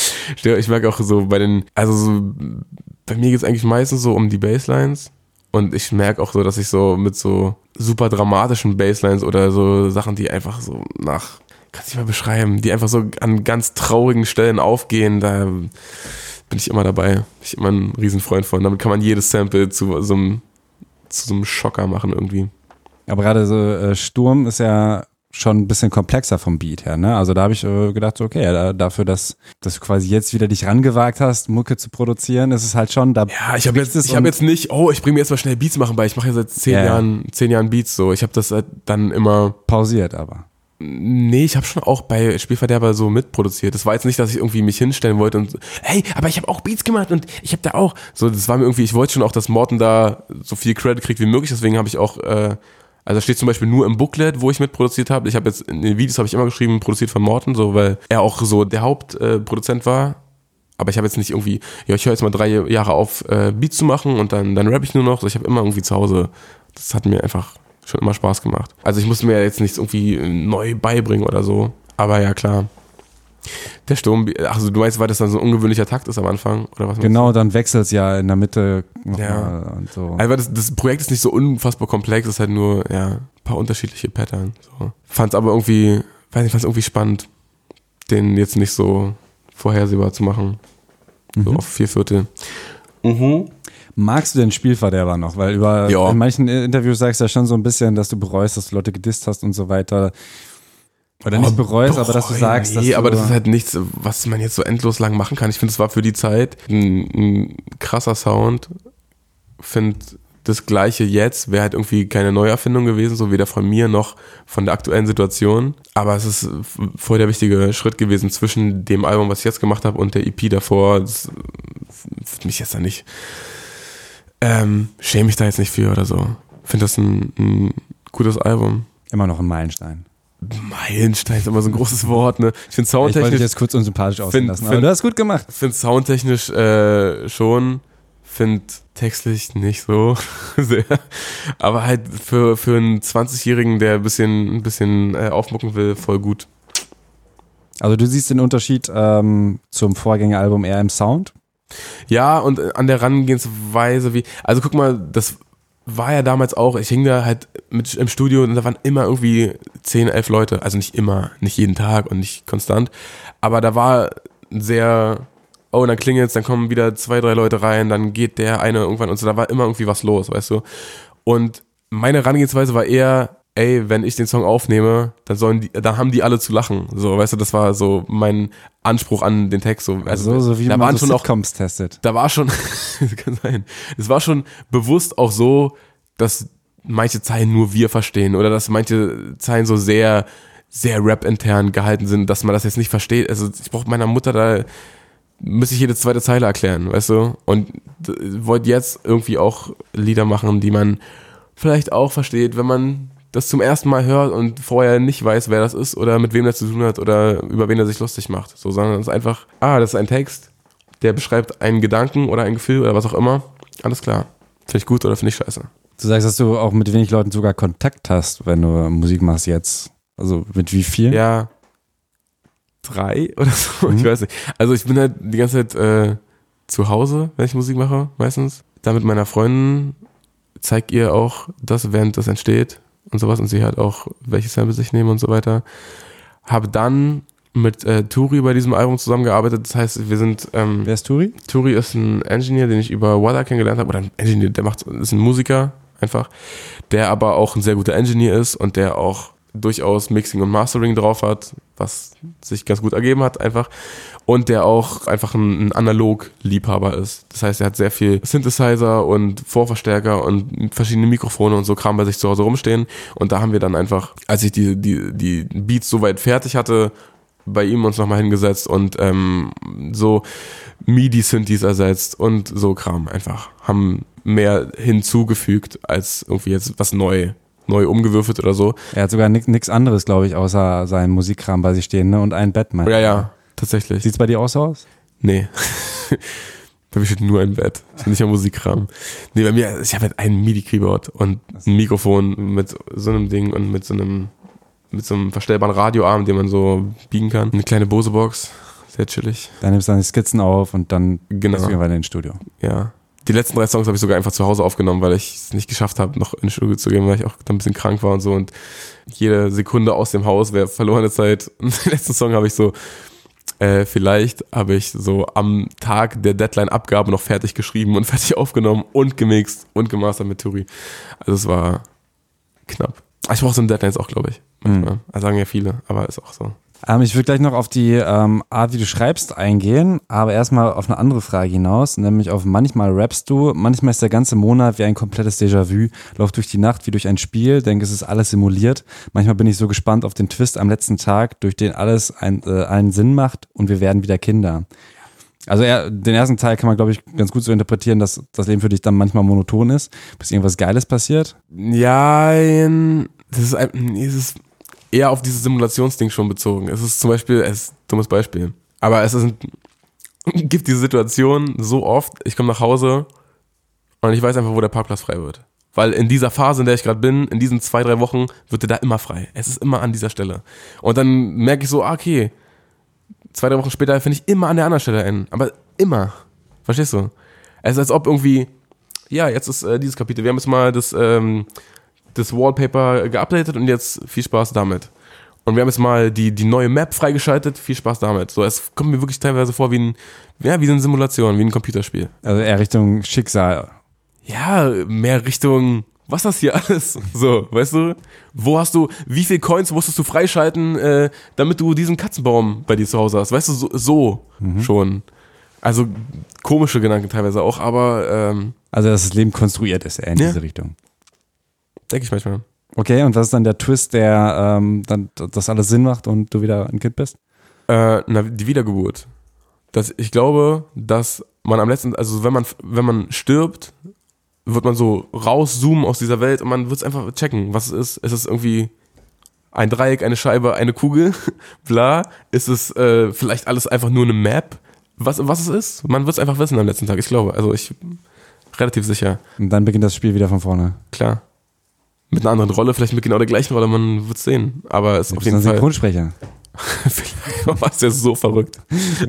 Ich merke auch so bei den, also so, bei mir geht es eigentlich meistens so um die Basslines. Und ich merke auch so, dass ich so mit so super dramatischen Basslines oder so Sachen, die einfach so nach, kann ich nicht mal beschreiben, die einfach so an ganz traurigen Stellen aufgehen, da bin ich immer dabei. Bin ich immer ein Riesenfreund von. Damit kann man jedes Sample zu so einem, zu so einem Schocker machen irgendwie. Aber gerade so äh, Sturm ist ja schon ein bisschen komplexer vom Beat her, ne? Also da habe ich äh, gedacht, okay, da, dafür, dass, dass du quasi jetzt wieder dich rangewagt hast, Mucke zu produzieren, ist es halt schon, da Ja, ich habe jetzt, ich hab jetzt nicht, oh, ich bringe mir jetzt mal schnell Beats machen bei. Ich mache ja seit zehn ja. Jahren, zehn Jahren Beats so. Ich habe das halt dann immer, pausiert, aber. nee, ich habe schon auch bei Spielverderber so mitproduziert. Das war jetzt nicht, dass ich irgendwie mich hinstellen wollte und, hey, aber ich habe auch Beats gemacht und ich habe da auch. So, das war mir irgendwie, ich wollte schon auch, dass Morten da so viel Credit kriegt wie möglich. Deswegen habe ich auch, äh, also steht zum Beispiel nur im Booklet, wo ich mitproduziert habe. Ich habe jetzt in den Videos habe ich immer geschrieben, produziert von Morten, so weil er auch so der Hauptproduzent äh, war. Aber ich habe jetzt nicht irgendwie, ja, ich höre jetzt mal drei Jahre auf, äh, Beats zu machen und dann, dann rappe ich nur noch. So, ich habe immer irgendwie zu Hause. Das hat mir einfach schon immer Spaß gemacht. Also ich musste mir jetzt nichts irgendwie neu beibringen oder so. Aber ja, klar. Der Sturm, also du meinst, weil das dann so ein ungewöhnlicher Takt ist am Anfang? Oder was? Genau, dann wechselt es ja in der Mitte nochmal Ja. und so. Also das, das Projekt ist nicht so unfassbar komplex, es ist halt nur ja, ein paar unterschiedliche Pattern. So. Fand's aber irgendwie, weiß nicht, fand's irgendwie spannend, den jetzt nicht so vorhersehbar zu machen. So auf vier Viertel. Magst du den Spielverderber noch? Weil über in manchen Interviews sagst du ja schon so ein bisschen, dass du bereust, dass du Leute gedisst hast und so weiter. Oder nicht bereust, aber dass du sagst, dass nee, du, aber das ist halt nichts, was man jetzt so endlos lang machen kann. Ich finde, es war für die Zeit ein, ein krasser Sound. Finde das Gleiche jetzt wäre halt irgendwie keine Neuerfindung gewesen, so weder von mir noch von der aktuellen Situation. Aber es ist voll der wichtige Schritt gewesen zwischen dem Album, was ich jetzt gemacht habe, und der EP davor. Das mich jetzt da nicht ähm, schäme mich da jetzt nicht für oder so. Finde das ein, ein gutes Album. immer noch ein Meilenstein. Meilenstein ist immer so ein großes Wort, ne? Ich finde Ich wollte dich soundtechnisch, jetzt kurz unsympathisch aussehen Find- lassen, find- aber du hast gut gemacht. find soundtechnisch äh, schon. Finde textlich nicht so sehr. Aber halt für, für einen 20-Jährigen, der ein bisschen, ein bisschen äh, aufmucken will, voll gut. Also du siehst den Unterschied ähm, zum Vorgängeralbum eher im Sound? Ja, und an der Herangehensweise, wie, also guck mal, das war ja damals auch, ich hing da halt mit im Studio und da waren immer irgendwie 10, 11 Leute. Also nicht immer, nicht jeden Tag und nicht konstant. Aber da war sehr, oh, dann klingelt's, dann kommen wieder zwei, drei Leute rein, dann geht der eine irgendwann und so, da war immer irgendwie was los, weißt du. Und meine Herangehensweise war eher, ey, wenn ich den Song aufnehme, dann sollen die, dann haben die alle zu lachen. So, weißt du, das war so mein Anspruch an den Text. So, also, so, so wie da man waren so schon Sitcoms auch, testet. Da war schon, kann sein. Es war schon bewusst auch so, dass manche Zeilen nur wir verstehen oder dass manche Zeilen so sehr, sehr rap-intern gehalten sind, dass man das jetzt nicht versteht. Also ich brauche meiner Mutter da müsste ich jede zweite Zeile erklären, weißt du? Und wollte jetzt irgendwie auch Lieder machen, die man vielleicht auch versteht, wenn man das zum ersten Mal hört und vorher nicht weiß, wer das ist oder mit wem er zu tun hat oder über wen er sich lustig macht. So, sondern es ist einfach, ah, das ist ein Text, der beschreibt einen Gedanken oder ein Gefühl oder was auch immer. Alles klar. Finde ich gut oder finde ich scheiße. Du sagst, dass du auch mit wenig Leuten sogar Kontakt hast, wenn du Musik machst jetzt. Also mit wie viel? Ja. Drei oder so. Mhm. Ich weiß nicht. Also ich bin halt die ganze Zeit äh, zu Hause, wenn ich Musik mache, meistens. Da mit meiner Freundin zeig ihr auch das, während das entsteht und sowas und sie hat auch, welche Samples ich nehme und so weiter. Habe dann mit äh, Turi bei diesem Album zusammengearbeitet. Das heißt, wir sind. Ähm, Wer ist Turi? Turi ist ein Engineer, den ich über Wada kennengelernt habe. Oder ein Engineer, der macht, ist ein Musiker einfach, der aber auch ein sehr guter Engineer ist und der auch durchaus Mixing und Mastering drauf hat, was sich ganz gut ergeben hat einfach. Und der auch einfach ein, ein Analog-Liebhaber ist. Das heißt, er hat sehr viel Synthesizer und Vorverstärker und verschiedene Mikrofone und so Kram bei sich zu Hause rumstehen. Und da haben wir dann einfach, als ich die, die, die Beats soweit fertig hatte, bei ihm uns nochmal hingesetzt und ähm, so MIDI-Synthes ersetzt und so Kram einfach. Haben mehr hinzugefügt, als irgendwie jetzt was neu neu umgewürfelt oder so. Er hat sogar nichts anderes, glaube ich, außer seinen Musikkram bei sich stehen, ne? Und ein Bett, meinst Ja, ja, tatsächlich. Sieht's bei dir auch so aus? Nee. bei mir steht nur ein Bett. Nicht mehr Musikkram. Nee, bei mir, ich habe halt ein MIDI-Keyboard und ein Mikrofon mit so einem Ding und mit so einem, mit so einem verstellbaren Radioarm, den man so biegen kann. Eine kleine Bose-Box. Sehr chillig. Dann nimmst du deine Skizzen auf und dann genau. gehst du weiter ins Studio. Ja. Die letzten drei Songs habe ich sogar einfach zu Hause aufgenommen, weil ich es nicht geschafft habe, noch ins Studio zu gehen, weil ich auch dann ein bisschen krank war und so. Und jede Sekunde aus dem Haus wäre verlorene Zeit. Und den letzten Song habe ich so, äh, vielleicht habe ich so am Tag der Deadline-Abgabe noch fertig geschrieben und fertig aufgenommen und gemixt und gemastert mit Turi. Also es war knapp. Ich brauche so eine Deadline jetzt auch, glaube ich. Manchmal. Mhm. Also sagen ja viele, aber ist auch so. Ähm, ich will gleich noch auf die ähm, Art, wie du schreibst, eingehen, aber erstmal auf eine andere Frage hinaus, nämlich auf manchmal rappst du, manchmal ist der ganze Monat wie ein komplettes Déjà-vu, läuft durch die Nacht wie durch ein Spiel, denke, es ist alles simuliert. Manchmal bin ich so gespannt auf den Twist am letzten Tag, durch den alles ein, äh, einen Sinn macht und wir werden wieder Kinder. Also er, den ersten Teil kann man, glaube ich, ganz gut so interpretieren, dass das Leben für dich dann manchmal monoton ist, bis irgendwas Geiles passiert. Ja, das ist, ein, es ist eher auf dieses Simulationsding schon bezogen. Es ist zum Beispiel, es ist ein dummes Beispiel, aber es ist gibt diese Situation so oft, ich komme nach Hause und ich weiß einfach, wo der Parkplatz frei wird. Weil in dieser Phase, in der ich gerade bin, in diesen zwei, drei Wochen, wird der da immer frei. Es ist immer an dieser Stelle. Und dann merke ich so, ah, okay, zwei, drei Wochen später finde ich immer an der anderen Stelle einen. Aber immer. Verstehst du? Es ist als ob irgendwie, ja, jetzt ist äh, dieses Kapitel. Wir haben jetzt mal das ähm, das Wallpaper geupdatet und jetzt viel Spaß damit. Und wir haben jetzt mal die, die neue Map freigeschaltet, viel Spaß damit. So, es kommt mir wirklich teilweise vor wie ein, ja, wie eine Simulation, wie ein Computerspiel. Also eher Richtung Schicksal. Ja, mehr Richtung, was ist das hier alles? So, weißt du? Wo hast du, wie viel Coins musstest du freischalten, äh, damit du diesen Katzenbaum bei dir zu Hause hast? Weißt du, so, so mhm. schon. Also komische Gedanken teilweise auch, aber ähm, Also dass das Leben konstruiert ist, eher in ja. diese Richtung. Denke ich manchmal. Okay, und was ist dann der Twist, der ähm, dann das alles Sinn macht und du wieder ein Kind bist? Äh, na, die Wiedergeburt. Das, ich glaube, dass man am letzten, also wenn man, wenn man stirbt, wird man so rauszoomen aus dieser Welt und man wird es einfach checken, was es ist. Ist es irgendwie ein Dreieck, eine Scheibe, eine Kugel, bla? Ist es äh, vielleicht alles einfach nur eine Map? Was, was es ist? Man wird es einfach wissen am letzten Tag, ich glaube. Also ich Relativ sicher. Und dann beginnt das Spiel wieder von vorne. Klar. Mit einer anderen Rolle, vielleicht mit genau der gleichen Rolle, man wird sehen. Aber es ist auf jeden Fall. Synchronsprecher. Vielleicht war es ja so verrückt.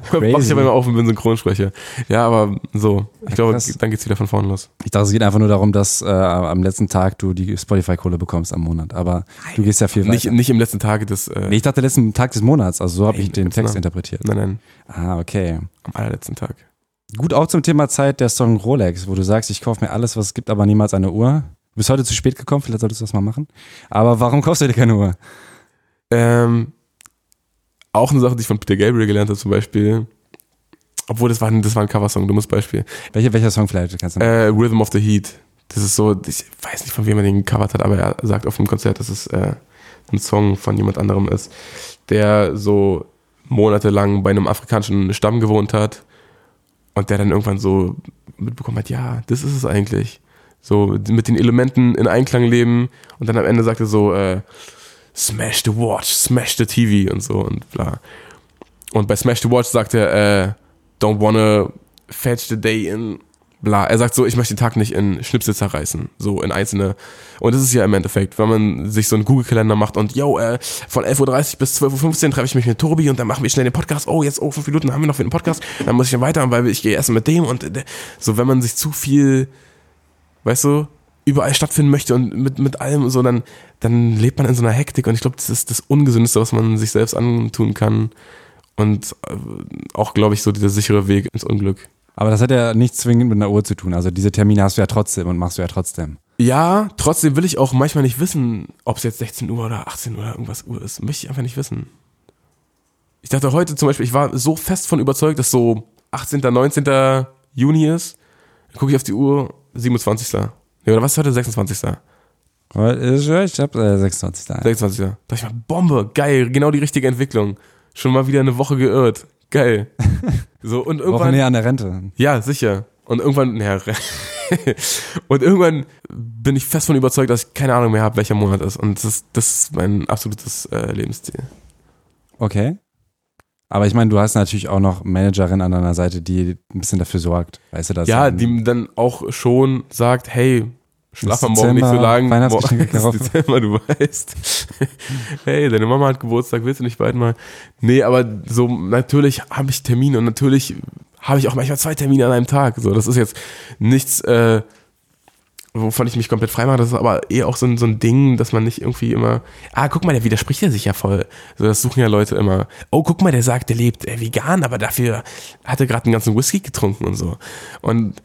Crazy. Mach ich aber immer auf und bin Synchronsprecher. Ja, aber so. Ich glaube, krass. dann geht's wieder von vorne los. Ich dachte, es geht einfach nur darum, dass äh, am letzten Tag du die Spotify-Kohle bekommst am Monat. Aber du gehst ja viel weiter. Nicht, nicht im letzten Tage des. Äh, nee, ich dachte, letzten Tag des Monats. Also so habe ich Nein, den Text genau. interpretiert. Nein, nein. Ah, okay. Am allerletzten Tag. Gut, auch zum Thema Zeit der Song Rolex, wo du sagst, ich kaufe mir alles, was es gibt, aber niemals eine Uhr. Du bist heute zu spät gekommen, vielleicht solltest du das mal machen. Aber warum kaufst du dir keine Uhr? Ähm, auch eine Sache, die ich von Peter Gabriel gelernt habe, zum Beispiel. Obwohl, das war, ein- das war ein Coversong, dummes Beispiel. Welche, welcher Song vielleicht kannst du Äh, Rhythm of the Heat. Das ist so, ich weiß nicht, von wem er den gecovert hat, aber er sagt auf dem Konzert, dass es äh, ein Song von jemand anderem ist, der so monatelang bei einem afrikanischen Stamm gewohnt hat und der dann irgendwann so mitbekommen hat, ja, das ist es eigentlich. So mit den Elementen in Einklang leben und dann am Ende sagt er so, äh, Smash the Watch, Smash the TV und so und bla. Und bei Smash the Watch sagt er, äh, don't wanna fetch the day in bla. Er sagt so, ich möchte den Tag nicht in Schnipsel zerreißen, so in einzelne. Und das ist ja im Endeffekt, wenn man sich so einen Google-Kalender macht und, yo, äh, von 11.30 Uhr bis 12.15 Uhr treffe ich mich mit Tobi und dann machen wir schnell den Podcast. Oh, jetzt, oh, fünf Minuten haben wir noch für den Podcast. Dann muss ich dann weiter, weil ich gehe essen mit dem und äh, so, wenn man sich zu viel, weißt du, überall stattfinden möchte und mit, mit allem so, dann, dann lebt man in so einer Hektik und ich glaube, das ist das Ungesündeste, was man sich selbst antun kann. Und äh, auch, glaube ich, so dieser sichere Weg ins Unglück. Aber das hat ja nichts zwingend mit einer Uhr zu tun. Also diese Termine hast du ja trotzdem und machst du ja trotzdem. Ja, trotzdem will ich auch manchmal nicht wissen, ob es jetzt 16 Uhr oder 18 Uhr oder irgendwas Uhr ist. Möchte ich einfach nicht wissen. Ich dachte heute zum Beispiel, ich war so fest von überzeugt, dass so 18., 19. Juni ist. Dann gucke ich auf die Uhr, 27. Nee, oder was ist heute? 26. Aber Ich hab äh, 26 da. 26. Da dachte ich mal, Bombe, geil, genau die richtige Entwicklung. Schon mal wieder eine Woche geirrt. Geil. So, und Woche irgendwann. näher an der Rente. Ja, sicher. Und irgendwann, ja, und irgendwann bin ich fest von überzeugt, dass ich keine Ahnung mehr habe, welcher Monat ist. Und das ist, das ist mein absolutes äh, Lebensziel. Okay. Aber ich meine, du hast natürlich auch noch Managerin an deiner Seite, die ein bisschen dafür sorgt. Weißt du das? Ja, die dann auch schon sagt, hey, schlaf am Morgen nicht so Dezember, lang. Weihnachtsgeschenke ist. Dezember, du weißt. hey, deine Mama hat Geburtstag, willst du nicht bald mal? Nee, aber so, natürlich habe ich Termine und natürlich habe ich auch manchmal zwei Termine an einem Tag. So, das ist jetzt nichts, äh, wovon ich mich komplett frei mache. Das ist aber eher auch so ein, so ein Ding, dass man nicht irgendwie immer, ah, guck mal, der widerspricht ja sich ja voll. So, das suchen ja Leute immer. Oh, guck mal, der sagt, der lebt äh, vegan, aber dafür hat er gerade einen ganzen Whisky getrunken und so. Und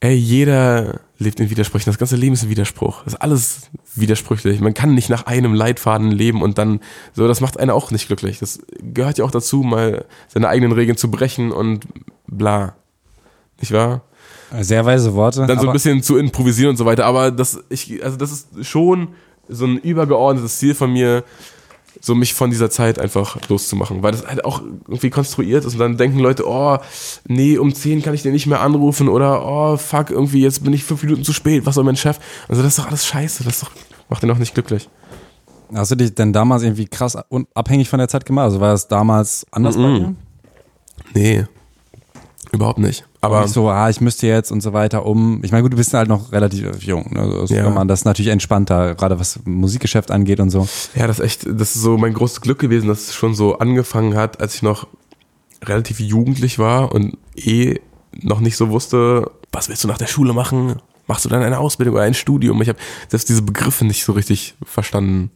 ey, jeder lebt in Widersprüchen. Das ganze Leben ist ein Widerspruch. Das ist alles widersprüchlich. Man kann nicht nach einem Leitfaden leben und dann, so, das macht einen auch nicht glücklich. Das gehört ja auch dazu, mal seine eigenen Regeln zu brechen und bla. Nicht wahr? Sehr weise Worte. Dann so ein bisschen zu improvisieren und so weiter. Aber das, ich, also das ist schon so ein übergeordnetes Ziel von mir, so mich von dieser Zeit einfach loszumachen, weil das halt auch irgendwie konstruiert ist und dann denken Leute, oh, nee, um 10 kann ich den nicht mehr anrufen oder oh, fuck, irgendwie jetzt bin ich fünf Minuten zu spät, was soll mein Chef? Also das ist doch alles scheiße, das doch, macht den auch nicht glücklich. Hast du dich denn damals irgendwie krass abhängig von der Zeit gemacht? Also war das damals anders bei Mhm. dir? Nee, überhaupt nicht. Aber nicht so, ah, ich müsste jetzt und so weiter um. Ich meine, gut, du bist halt noch relativ jung. Ne? Also Ja. kann man das ist natürlich entspannter, gerade was Musikgeschäft angeht und so. Ja, das ist echt, das ist so mein großes Glück gewesen, dass es schon so angefangen hat, als ich noch relativ jugendlich war und eh noch nicht so wusste, was willst du nach der Schule machen? Machst du dann eine Ausbildung oder ein Studium? Ich habe selbst diese Begriffe nicht so richtig verstanden.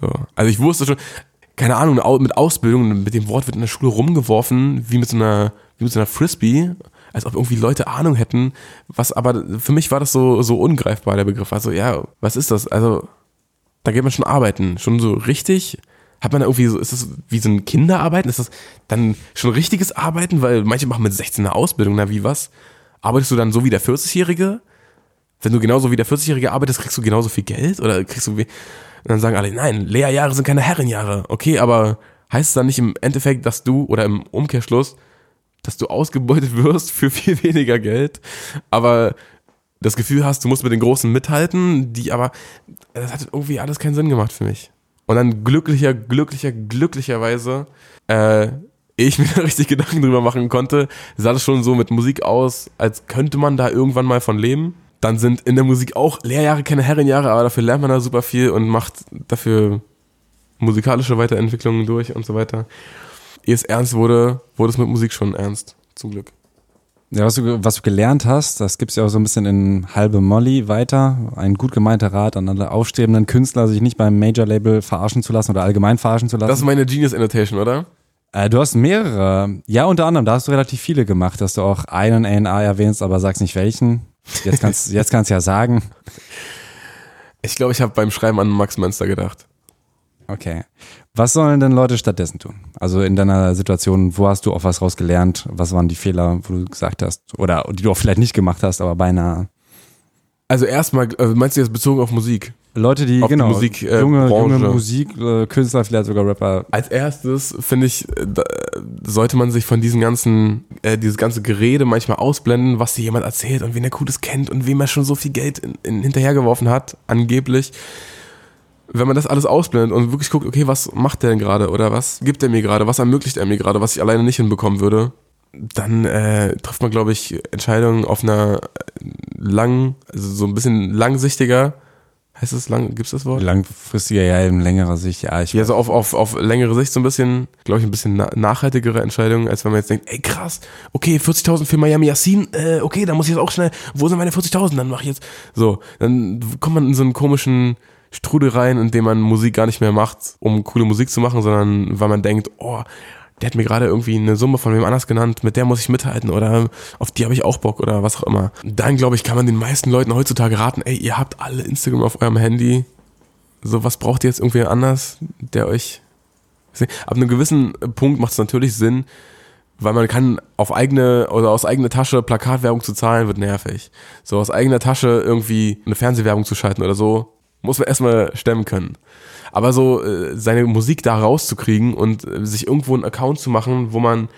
So. Also ich wusste schon, keine Ahnung, mit Ausbildung, mit dem Wort wird in der Schule rumgeworfen, wie mit so einer, wie mit einer Frisbee, als ob irgendwie Leute Ahnung hätten, was aber für mich war das so, so ungreifbar, der Begriff. Also ja, was ist das? Also da geht man schon arbeiten. Schon so richtig? Hat man da irgendwie so, ist das wie so ein Kinderarbeiten? Ist das dann schon richtiges Arbeiten? Weil manche machen mit 16 eine Ausbildung, na wie was? Arbeitest du dann so wie der 40-Jährige? Wenn du genauso wie der 40-Jährige arbeitest, kriegst du genauso viel Geld? Oder kriegst du wie. Und dann sagen alle, nein, Lehrjahre sind keine Herrenjahre. Okay, aber heißt es dann nicht im Endeffekt, dass du, oder im Umkehrschluss, dass du ausgebeutet wirst für viel weniger Geld, aber das Gefühl hast, du musst mit den Großen mithalten, die aber, das hat irgendwie alles keinen Sinn gemacht für mich. Und dann glücklicher, glücklicher, glücklicherweise, äh, ich mir da richtig Gedanken drüber machen konnte, sah das schon so mit Musik aus, als könnte man da irgendwann mal von leben. Dann sind in der Musik auch Lehrjahre keine Herrenjahre, aber dafür lernt man da super viel und macht dafür musikalische Weiterentwicklungen durch und so weiter. Ehe es ernst wurde, wurde es mit Musik schon ernst, zum Glück. Ja, was du, was du gelernt hast, das gibt's ja auch so ein bisschen in halbe Molly weiter. Ein gut gemeinter Rat an alle aufstrebenden Künstler, sich nicht beim Major-Label verarschen zu lassen oder allgemein verarschen zu lassen. Das ist meine Genius Annotation, oder? Äh, du hast mehrere. Ja, unter anderem, da hast du relativ viele gemacht, dass du auch einen A&A erwähnst, aber sagst nicht welchen. Jetzt kannst, jetzt kannst ja sagen. Ich glaube, ich habe beim Schreiben an Max Münster gedacht. Okay. Was sollen denn Leute stattdessen tun? Also in deiner Situation, wo hast du auch was rausgelernt? Was waren die Fehler, wo du gesagt hast, oder die du auch vielleicht nicht gemacht hast, aber beinahe? Also erstmal, äh, meinst du jetzt bezogen auf Musik? Leute, die, Auf die genau, Musik, äh, junge, junge Branche. Musikkünstler, vielleicht sogar Rapper. Als erstes finde ich, äh, da sollte man sich von diesen ganzen, äh, dieses ganze Gerede manchmal ausblenden, was dir jemand erzählt und wen er Cooles kennt und wem er schon so viel Geld in, in, hinterhergeworfen hat, angeblich. Wenn man das alles ausblendet und wirklich guckt, okay, was macht der denn gerade oder was gibt er mir gerade, was ermöglicht er mir gerade, was ich alleine nicht hinbekommen würde, dann äh, trifft man, glaube ich, Entscheidungen auf einer langen, also so ein bisschen langsichtiger, heißt es lang, gibt's das Wort? Langfristiger, ja, in längerer Sicht, ja. Ich Ja, so auf, auf, auf längere Sicht so ein bisschen, glaube ich, ein bisschen na nachhaltigere Entscheidungen, als wenn man jetzt denkt, ey krass, okay, 40.000 für Miami Yassin, äh, okay, dann muss ich jetzt auch schnell, wo sind meine 40.000, dann mach ich jetzt, so, dann kommt man in so einen komischen Strudel rein, in dem man Musik gar nicht mehr macht, um coole Musik zu machen, sondern weil man denkt, oh, der hat mir gerade irgendwie eine Summe von wem anders genannt, mit der muss ich mithalten oder auf die habe ich auch Bock oder was auch immer. Dann, glaube ich, kann man den meisten Leuten heutzutage raten, ey, ihr habt alle Instagram auf eurem Handy, so was braucht ihr jetzt irgendwie anders, der euch. Ab einem gewissen Punkt macht es natürlich Sinn, weil man kann auf eigene oder aus eigener Tasche Plakatwerbung zu zahlen, wird nervig. So aus eigener Tasche irgendwie eine Fernsehwerbung zu schalten oder so, muss man erstmal stemmen können. Aber so äh, seine Musik da rauszukriegen und äh, sich irgendwo einen Account zu machen, wo man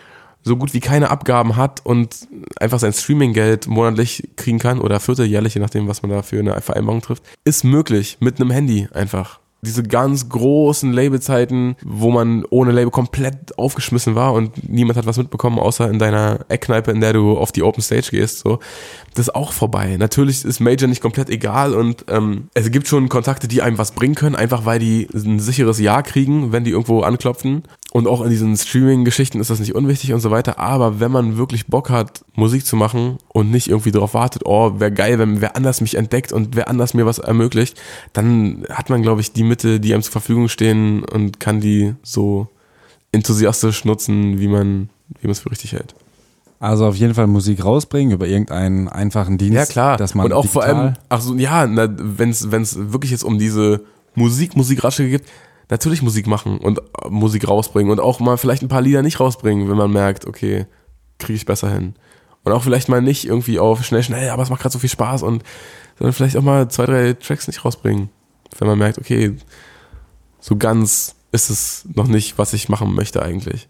so gut wie keine Abgaben hat und einfach sein Streaminggeld monatlich kriegen kann oder vierteljährlich, je nachdem, was man da für eine Vereinbarung trifft, ist möglich mit einem Handy einfach. Diese ganz großen Labelzeiten, wo man ohne Label komplett aufgeschmissen war und niemand hat was mitbekommen, außer in deiner Eckkneipe, in der du auf die Open Stage gehst, so. Das ist auch vorbei. Natürlich ist Major nicht komplett egal und ähm, es gibt schon Kontakte, die einem was bringen können, einfach weil die ein sicheres Ja kriegen, wenn die irgendwo anklopfen. Und auch in diesen Streaming-Geschichten ist das nicht unwichtig und so weiter. Aber wenn man wirklich Bock hat, Musik zu machen und nicht irgendwie darauf wartet, oh, wäre geil, wenn wer anders mich entdeckt und wer anders mir was ermöglicht, dann hat man, glaube ich, die Mittel, die einem zur Verfügung stehen und kann die so enthusiastisch nutzen, wie man, wie man es für richtig hält. Also auf jeden Fall Musik rausbringen über irgendeinen einfachen Dienst. Ja, klar. Dass man und auch vor allem, ach so, ja, wenn es wirklich jetzt um diese Musik, Musikratschläge gibt, natürlich Musik machen und äh, Musik rausbringen und auch mal vielleicht ein paar Lieder nicht rausbringen, wenn man merkt, okay, kriege ich besser hin. Und auch vielleicht mal nicht irgendwie auf schnell, schnell, aber es macht gerade so viel Spaß und sondern vielleicht auch mal zwei, drei Tracks nicht rausbringen, wenn man merkt, okay, so ganz ist es noch nicht, was ich machen möchte eigentlich.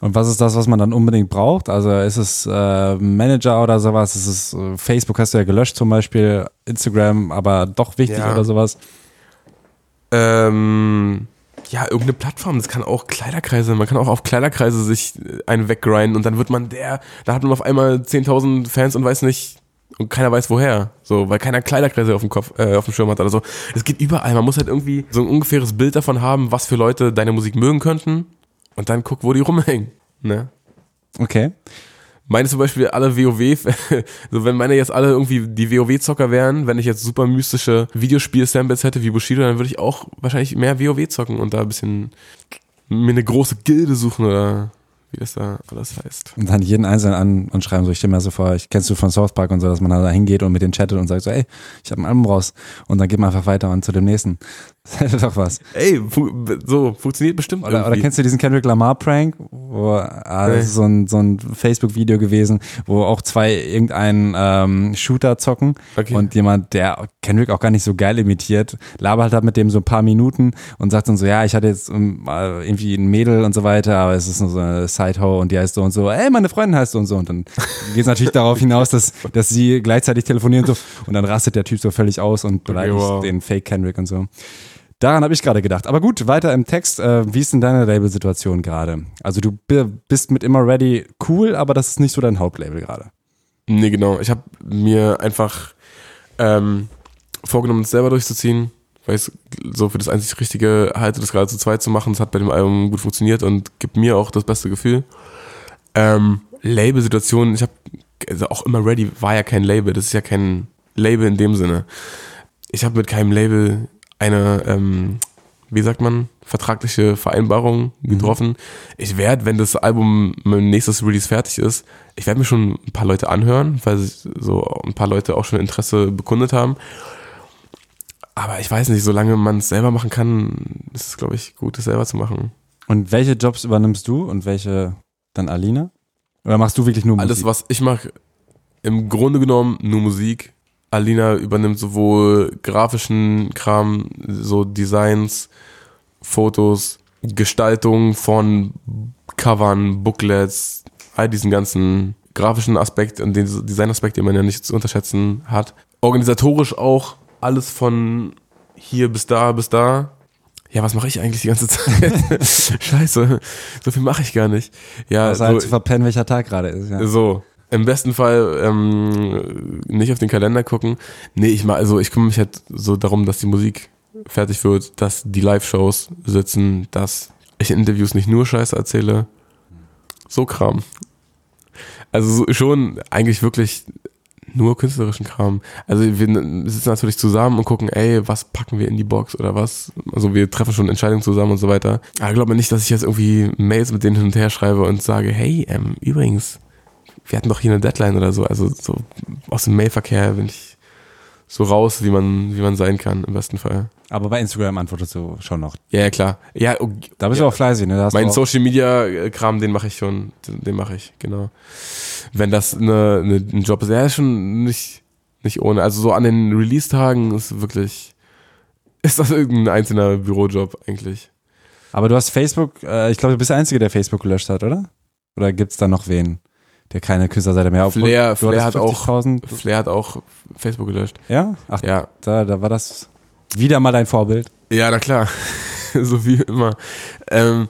Und was ist das, was man dann unbedingt braucht? Also ist es äh, Manager oder sowas? Ist es äh, Facebook hast du ja gelöscht zum Beispiel, Instagram, aber doch wichtig Ja. oder sowas? Ähm, ja, irgendeine Plattform. Das kann auch Kleiderkreise. Man kann auch auf Kleiderkreise sich äh, einen weggrinden und dann wird man der, da hat man auf einmal 10.000 Fans und weiß nicht, und keiner weiß woher. So, weil keiner Kleiderkreise auf dem Kopf, äh, auf dem Schirm hat oder so. Es geht überall. Man muss halt irgendwie so ein ungefähres Bild davon haben, was für Leute deine Musik mögen könnten und dann guck, wo die rumhängen. Ne? Okay. Meine zum Beispiel alle WoW, so wenn meine jetzt alle irgendwie die WoW-Zocker wären, wenn ich jetzt super mystische Videospiel-Samples hätte wie Bushido, dann würde ich auch wahrscheinlich mehr WoW zocken und da ein bisschen mir eine große Gilde suchen oder wie das da alles heißt. Und dann jeden Einzelnen an, anschreiben. So, ich stelle mir so vor, ich kennst du von South Park und so, dass man da hingeht und mit denen chattet und sagt so, ey, ich habe ein Album raus. Und dann geht man einfach weiter und zu dem nächsten. Das hätte doch was. Ey, fu so funktioniert bestimmt Oder, oder kennst du diesen Kendrick Lamar Prank? Wo, ah, das ist so ein, so ein Facebook-Video gewesen, wo auch zwei irgendeinen ähm, Shooter zocken Okay. und jemand, der Kendrick auch gar nicht so geil imitiert, labert halt mit dem so ein paar Minuten und sagt dann so, ja, ich hatte jetzt ähm, äh, irgendwie ein Mädel und so weiter, aber es ist nur so eine Side-Ho und die heißt so und so, ey, meine Freundin heißt so und so und dann geht es natürlich darauf hinaus, dass, dass sie gleichzeitig telefonieren so und dann rastet der Typ so völlig aus und beleidigt wow. den Fake Kendrick und so. Daran habe ich gerade gedacht. Aber gut, weiter im Text. Äh, wie ist denn deine Label-Situation gerade? Also du bist mit Immer Ready cool, aber das ist nicht so dein Hauptlabel gerade. Nee, genau. Ich habe mir einfach ähm, vorgenommen, es selber durchzuziehen, weil ich so für das einzig Richtige halte, das gerade zu zweit zu machen. Das hat bei dem Album gut funktioniert und gibt mir auch das beste Gefühl. Ähm, Label-Situation, ich habe also auch immer ready, war ja kein Label, das ist ja kein Label in dem Sinne. Ich habe mit keinem Label eine, ähm, wie sagt man, vertragliche Vereinbarung getroffen. Mhm. Ich werde, wenn das Album mein nächstes Release fertig ist, ich werde mir schon ein paar Leute anhören, weil so ein paar Leute auch schon Interesse bekundet haben. Aber ich weiß nicht, solange man es selber machen kann, ist es, glaube ich, gut, es selber zu machen. Und welche Jobs übernimmst du und welche dann Alina? Oder machst du wirklich nur Musik? Alles, was ich mache, im Grunde genommen nur Musik. Alina übernimmt sowohl grafischen Kram, so Designs, Fotos, Gestaltung von Covern, Booklets, all diesen ganzen grafischen Aspekt und den Designaspekt, den man ja nicht zu unterschätzen hat. Organisatorisch auch alles von hier bis da bis da. Ja, was mache ich eigentlich die ganze Zeit? Scheiße, so viel mache ich gar nicht. Ja, also so, halt zu verpennen, welcher Tag gerade ist. Ja. So, im besten Fall ähm, nicht auf den Kalender gucken. Nee, ich mach, also ich kümmere mich halt so darum, dass die Musik fertig wird, dass die Live-Shows sitzen, dass ich in Interviews nicht nur Scheiße erzähle. So Kram. Also schon eigentlich wirklich nur künstlerischen Kram. Also wir sitzen natürlich zusammen und gucken, ey, was packen wir in die Box oder was. Also wir treffen schon Entscheidungen zusammen und so weiter. Aber ich glaube nicht, dass ich jetzt irgendwie Mails mit denen hin und her schreibe und sage, hey, ähm, übrigens, wir hatten doch hier eine Deadline oder so. Also so aus dem Mailverkehr bin ich so raus, wie man, wie man sein kann, im besten Fall. Aber bei Instagram antwortest du schon noch. Ja, ja klar. Ja, oh, da bist ja. du auch fleißig, ne? mein Social Media äh, Kram, den mache ich schon, den, den mache ich, genau. Wenn das eine, eine, ein Job ist, ja, ist schon nicht, nicht ohne. Also so an den Release-Tagen ist wirklich, ist das irgendein einzelner Bürojob eigentlich. Aber du hast Facebook, äh, ich glaube, du bist der Einzige, der Facebook gelöscht hat, oder? Oder gibt's da noch wen? Der keine Künstlerseite mehr aufbaut. Flair, Flair hat auch Flair hat auch Facebook gelöscht. Ja? Ach, ja. Da, da war das wieder mal dein Vorbild. Ja, na klar. so wie immer. Ähm,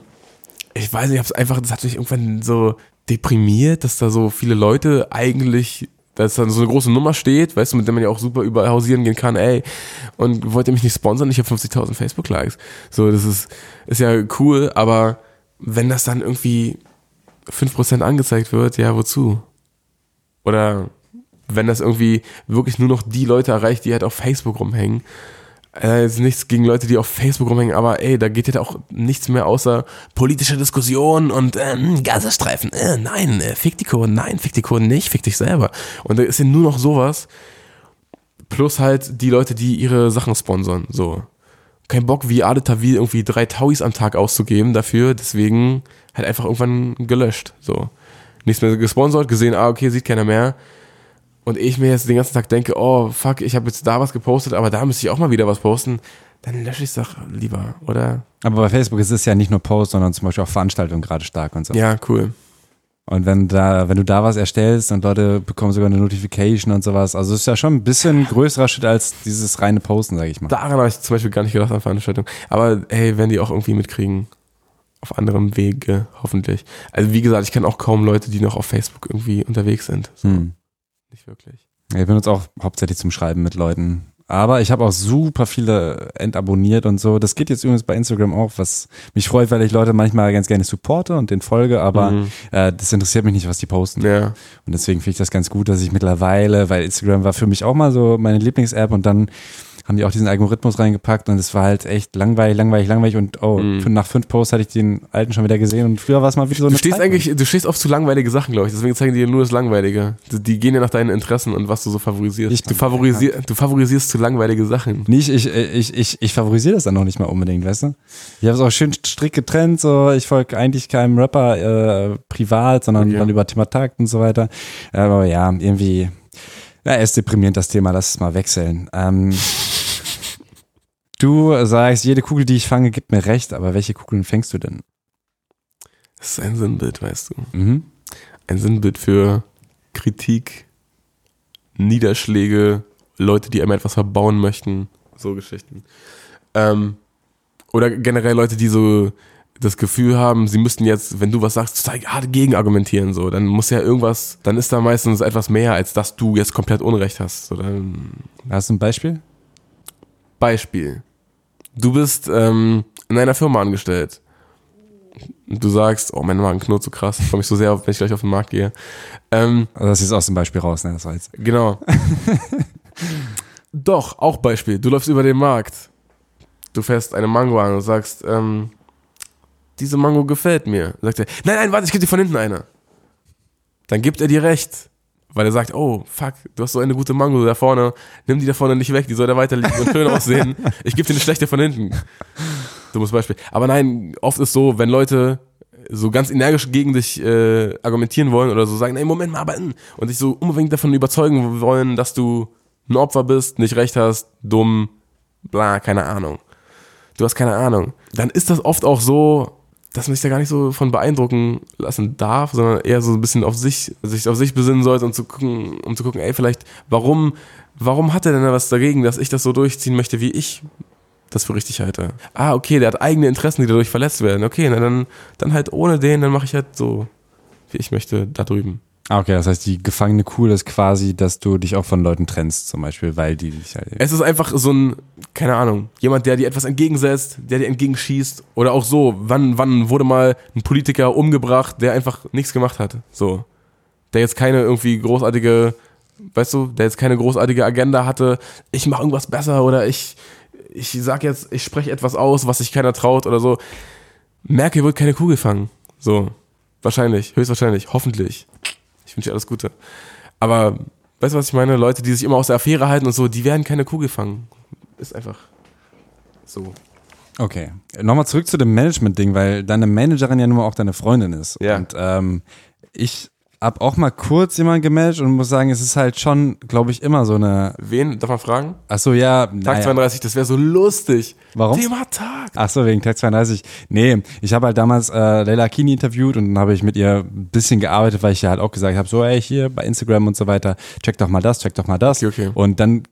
ich weiß nicht, ich hab's einfach, das hat mich irgendwann so deprimiert, dass da so viele Leute eigentlich, dass da so eine große Nummer steht, weißt du, mit der man ja auch super überall hausieren gehen kann, ey, und wollt ihr mich nicht sponsern? Ich habe 50.000 Facebook-Likes. So, das ist, ist ja cool, aber wenn das dann irgendwie 5% angezeigt wird, ja, wozu? Oder wenn das irgendwie wirklich nur noch die Leute erreicht, die halt auf Facebook rumhängen. Äh, ist nichts gegen Leute, die auf Facebook rumhängen, aber ey, da geht ja auch nichts mehr außer politische Diskussion und ähm, Gazastreifen. Äh, nein, äh, fick die Kurden, nein, fick die Kurden nicht, fick dich selber. Und da ist ja nur noch sowas. Plus halt die Leute, die ihre Sachen sponsern. So. Kein Bock, wie Ade Tawil irgendwie drei Tauis am Tag auszugeben dafür, deswegen halt einfach irgendwann gelöscht. So. Nichts mehr gesponsert, gesehen, ah, okay, sieht keiner mehr. Und ich mir jetzt den ganzen Tag denke, oh, fuck, ich habe jetzt da was gepostet, aber da müsste ich auch mal wieder was posten, dann lösche ich es doch lieber, oder? Aber bei Facebook ist es ja nicht nur Post, sondern zum Beispiel auch Veranstaltungen gerade stark und so. Ja, cool. Und wenn da, wenn du da was erstellst und Leute bekommen sogar eine Notification und sowas, also es ist ja schon ein bisschen größerer Schritt als dieses reine Posten, sag ich mal. Daran habe ich zum Beispiel gar nicht gedacht an Veranstaltungen. Aber hey, wenn die auch irgendwie mitkriegen, auf anderem Wege, hoffentlich. Also wie gesagt, ich kenne auch kaum Leute, die noch auf Facebook irgendwie unterwegs sind. So. Hm. Nicht wirklich. Ja, wir benutzen auch hauptsächlich zum Schreiben mit Leuten. Aber ich habe auch super viele entabonniert und so. Das geht jetzt übrigens bei Instagram auch, was mich freut, weil ich Leute manchmal ganz gerne supporte und den folge, aber mhm. äh, das interessiert mich nicht, was die posten. Ja. Und deswegen finde ich das ganz gut, dass ich mittlerweile, weil Instagram war für mich auch mal so meine Lieblings-App und dann haben die auch diesen Algorithmus reingepackt und es war halt echt langweilig, langweilig, langweilig und oh, mm. nach fünf Posts hatte ich den alten schon wieder gesehen und früher war es mal wieder so eine Du stehst Zeit eigentlich, du stehst oft zu langweilige Sachen, glaube ich, deswegen zeigen die dir nur das Langweilige. Die gehen ja nach deinen Interessen und was du so favorisierst. Ich, du, favorisier, du favorisierst zu langweilige Sachen. Nicht, ich, ich, ich, ich favorisiere das dann noch nicht mal unbedingt, weißt du? Ich habe es auch schön strikt getrennt, so ich folge eigentlich keinem Rapper äh, privat, sondern okay. dann über Thema Takt und so weiter. Aber ja, irgendwie, ja, ist deprimierend das Thema, lass es mal wechseln. Ähm, Du sagst, jede Kugel, die ich fange, gibt mir recht, aber welche Kugeln fängst du denn? Das ist ein Sinnbild, weißt du. Mhm. Ein Sinnbild für Kritik, Niederschläge, Leute, die einem etwas verbauen möchten, so Geschichten. Ähm, Oder generell Leute, die so das Gefühl haben, sie müssten jetzt, wenn du was sagst, total hart gegen argumentieren, so, dann muss ja irgendwas, dann ist da meistens etwas mehr, als dass du jetzt komplett Unrecht hast. So, dann Hast du ein Beispiel? Beispiel. Du bist ähm, in einer Firma angestellt. Und du sagst, oh, mein Magen knurrt so krass, ich freue mich so sehr, wenn ich gleich auf den Markt gehe. Ähm, Also das ist aus dem Beispiel raus, ne? Das war jetzt. Genau. Doch, auch Beispiel. Du läufst über den Markt. Du fährst eine Mango an und sagst, ähm, diese Mango gefällt mir. Sagt er, nein, nein, warte, ich gebe dir von hinten eine. Dann gibt er dir recht. Weil er sagt, oh, fuck, du hast so eine gute Mango da vorne. Nimm die da vorne nicht weg, die soll da weiter liegen und schön aussehen. Ich gebe dir eine schlechte von hinten. Dummes Beispiel. Aber nein, oft ist so, wenn Leute so ganz energisch gegen dich äh, argumentieren wollen oder so sagen, ey, Moment mal, aber mm, und dich so unbedingt davon überzeugen wollen, dass du ein Opfer bist, nicht recht hast, dumm, bla, keine Ahnung. Du hast keine Ahnung. Dann ist das oft auch so, dass man sich da gar nicht so von beeindrucken lassen darf, sondern eher so ein bisschen auf sich, sich auf sich besinnen sollte und zu gucken, um zu gucken, ey, vielleicht, warum, warum hat er denn da was dagegen, dass ich das so durchziehen möchte, wie ich das für richtig halte? Ah, okay, der hat eigene Interessen, die dadurch verletzt werden. Okay, na dann, dann halt ohne den, dann mache ich halt so, wie ich möchte, da drüben. Ah, okay, das heißt, die gefangene Kuh ist quasi, dass du dich auch von Leuten trennst, zum Beispiel, weil die dich halt. Es ist einfach so ein, keine Ahnung, jemand, der dir etwas entgegensetzt, der dir entgegenschießt. Oder auch so, wann, wann wurde mal ein Politiker umgebracht, der einfach nichts gemacht hat. So. Der jetzt keine irgendwie großartige, weißt du, der jetzt keine großartige Agenda hatte, ich mache irgendwas besser oder ich, ich sag jetzt, ich spreche etwas aus, was sich keiner traut oder so. Merkel wird keine Kugel fangen. So. Wahrscheinlich, höchstwahrscheinlich, hoffentlich. Ich wünsche dir alles Gute. Aber, weißt du, was ich meine? Leute, die sich immer aus der Affäre halten und so, die werden keine Kugel fangen. Ist einfach so. Okay. Nochmal zurück zu dem Management-Ding, weil deine Managerin ja nun mal auch deine Freundin ist. Ja. Und ähm, ich habe auch mal kurz jemanden gemanagt und muss sagen, es ist halt schon, glaube ich, immer so eine. Wen, darf man fragen? Ach so, ja. Tag naja. 32, das wäre so lustig. Warum? Thema Tag. Ach so, wegen Tag 32. Nee, ich habe halt damals äh, Leila Kini interviewt und dann habe ich mit ihr ein bisschen gearbeitet, weil ich ja halt auch gesagt habe, so, ey, hier bei Instagram und so weiter, check doch mal das, check doch mal das. Okay, okay. Und dann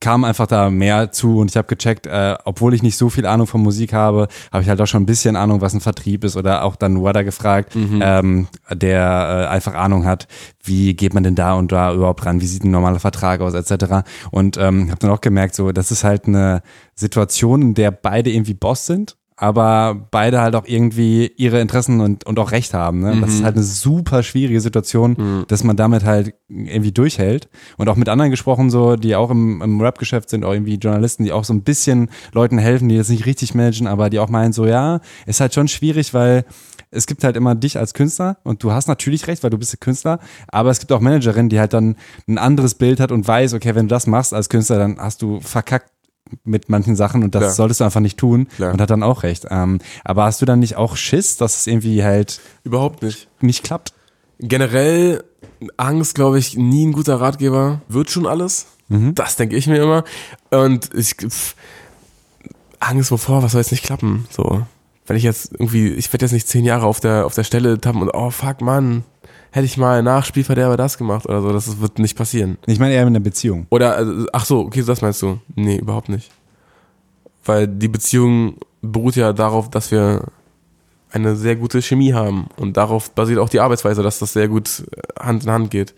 kam einfach da mehr zu und ich habe gecheckt, äh, obwohl ich nicht so viel Ahnung von Musik habe, habe ich halt auch schon ein bisschen Ahnung, was ein Vertrieb ist oder auch dann Wada gefragt, ähm, der äh, einfach Ahnung hat, wie geht man denn da und da überhaupt ran, wie sieht ein normaler Vertrag aus etc. Und ähm, habe dann auch gemerkt, so das ist halt eine Situation, in der beide irgendwie Boss sind aber beide halt auch irgendwie ihre Interessen und, und auch Recht haben. Ne? Das ist halt eine super schwierige Situation, dass man damit halt irgendwie durchhält. Und auch mit anderen gesprochen, so, die auch im, im Rap-Geschäft sind, auch irgendwie Journalisten, die auch so ein bisschen Leuten helfen, die das nicht richtig managen, aber die auch meinen, so, ja, ist halt schon schwierig, weil es gibt halt immer dich als Künstler und du hast natürlich recht, weil du bist Künstler, aber es gibt auch Managerinnen, die halt dann ein anderes Bild hat und weiß, okay, wenn du das machst als Künstler, dann hast du verkackt mit manchen Sachen und das Klar. solltest du einfach nicht tun Klar. und hat dann auch recht. Ähm, aber hast du dann nicht auch Schiss, dass es irgendwie halt Überhaupt nicht. nicht klappt? Generell, Angst, glaube ich, nie ein guter Ratgeber. Wird schon alles. Das denke ich mir immer. Und ich, pff, Angst wovor, was soll jetzt nicht klappen? So. Wenn ich jetzt irgendwie, ich werde jetzt nicht zehn Jahre auf der, auf der Stelle tappen und, oh fuck, Mann, hätte ich mal nach Spielverderber das gemacht oder so, das wird nicht passieren. Ich meine eher in einer Beziehung. Oder, äh, ach so, okay, das meinst du? Nee, überhaupt nicht. Weil die Beziehung beruht ja darauf, dass wir eine sehr gute Chemie haben. Und darauf basiert auch die Arbeitsweise, dass das sehr gut äh, Hand in Hand geht.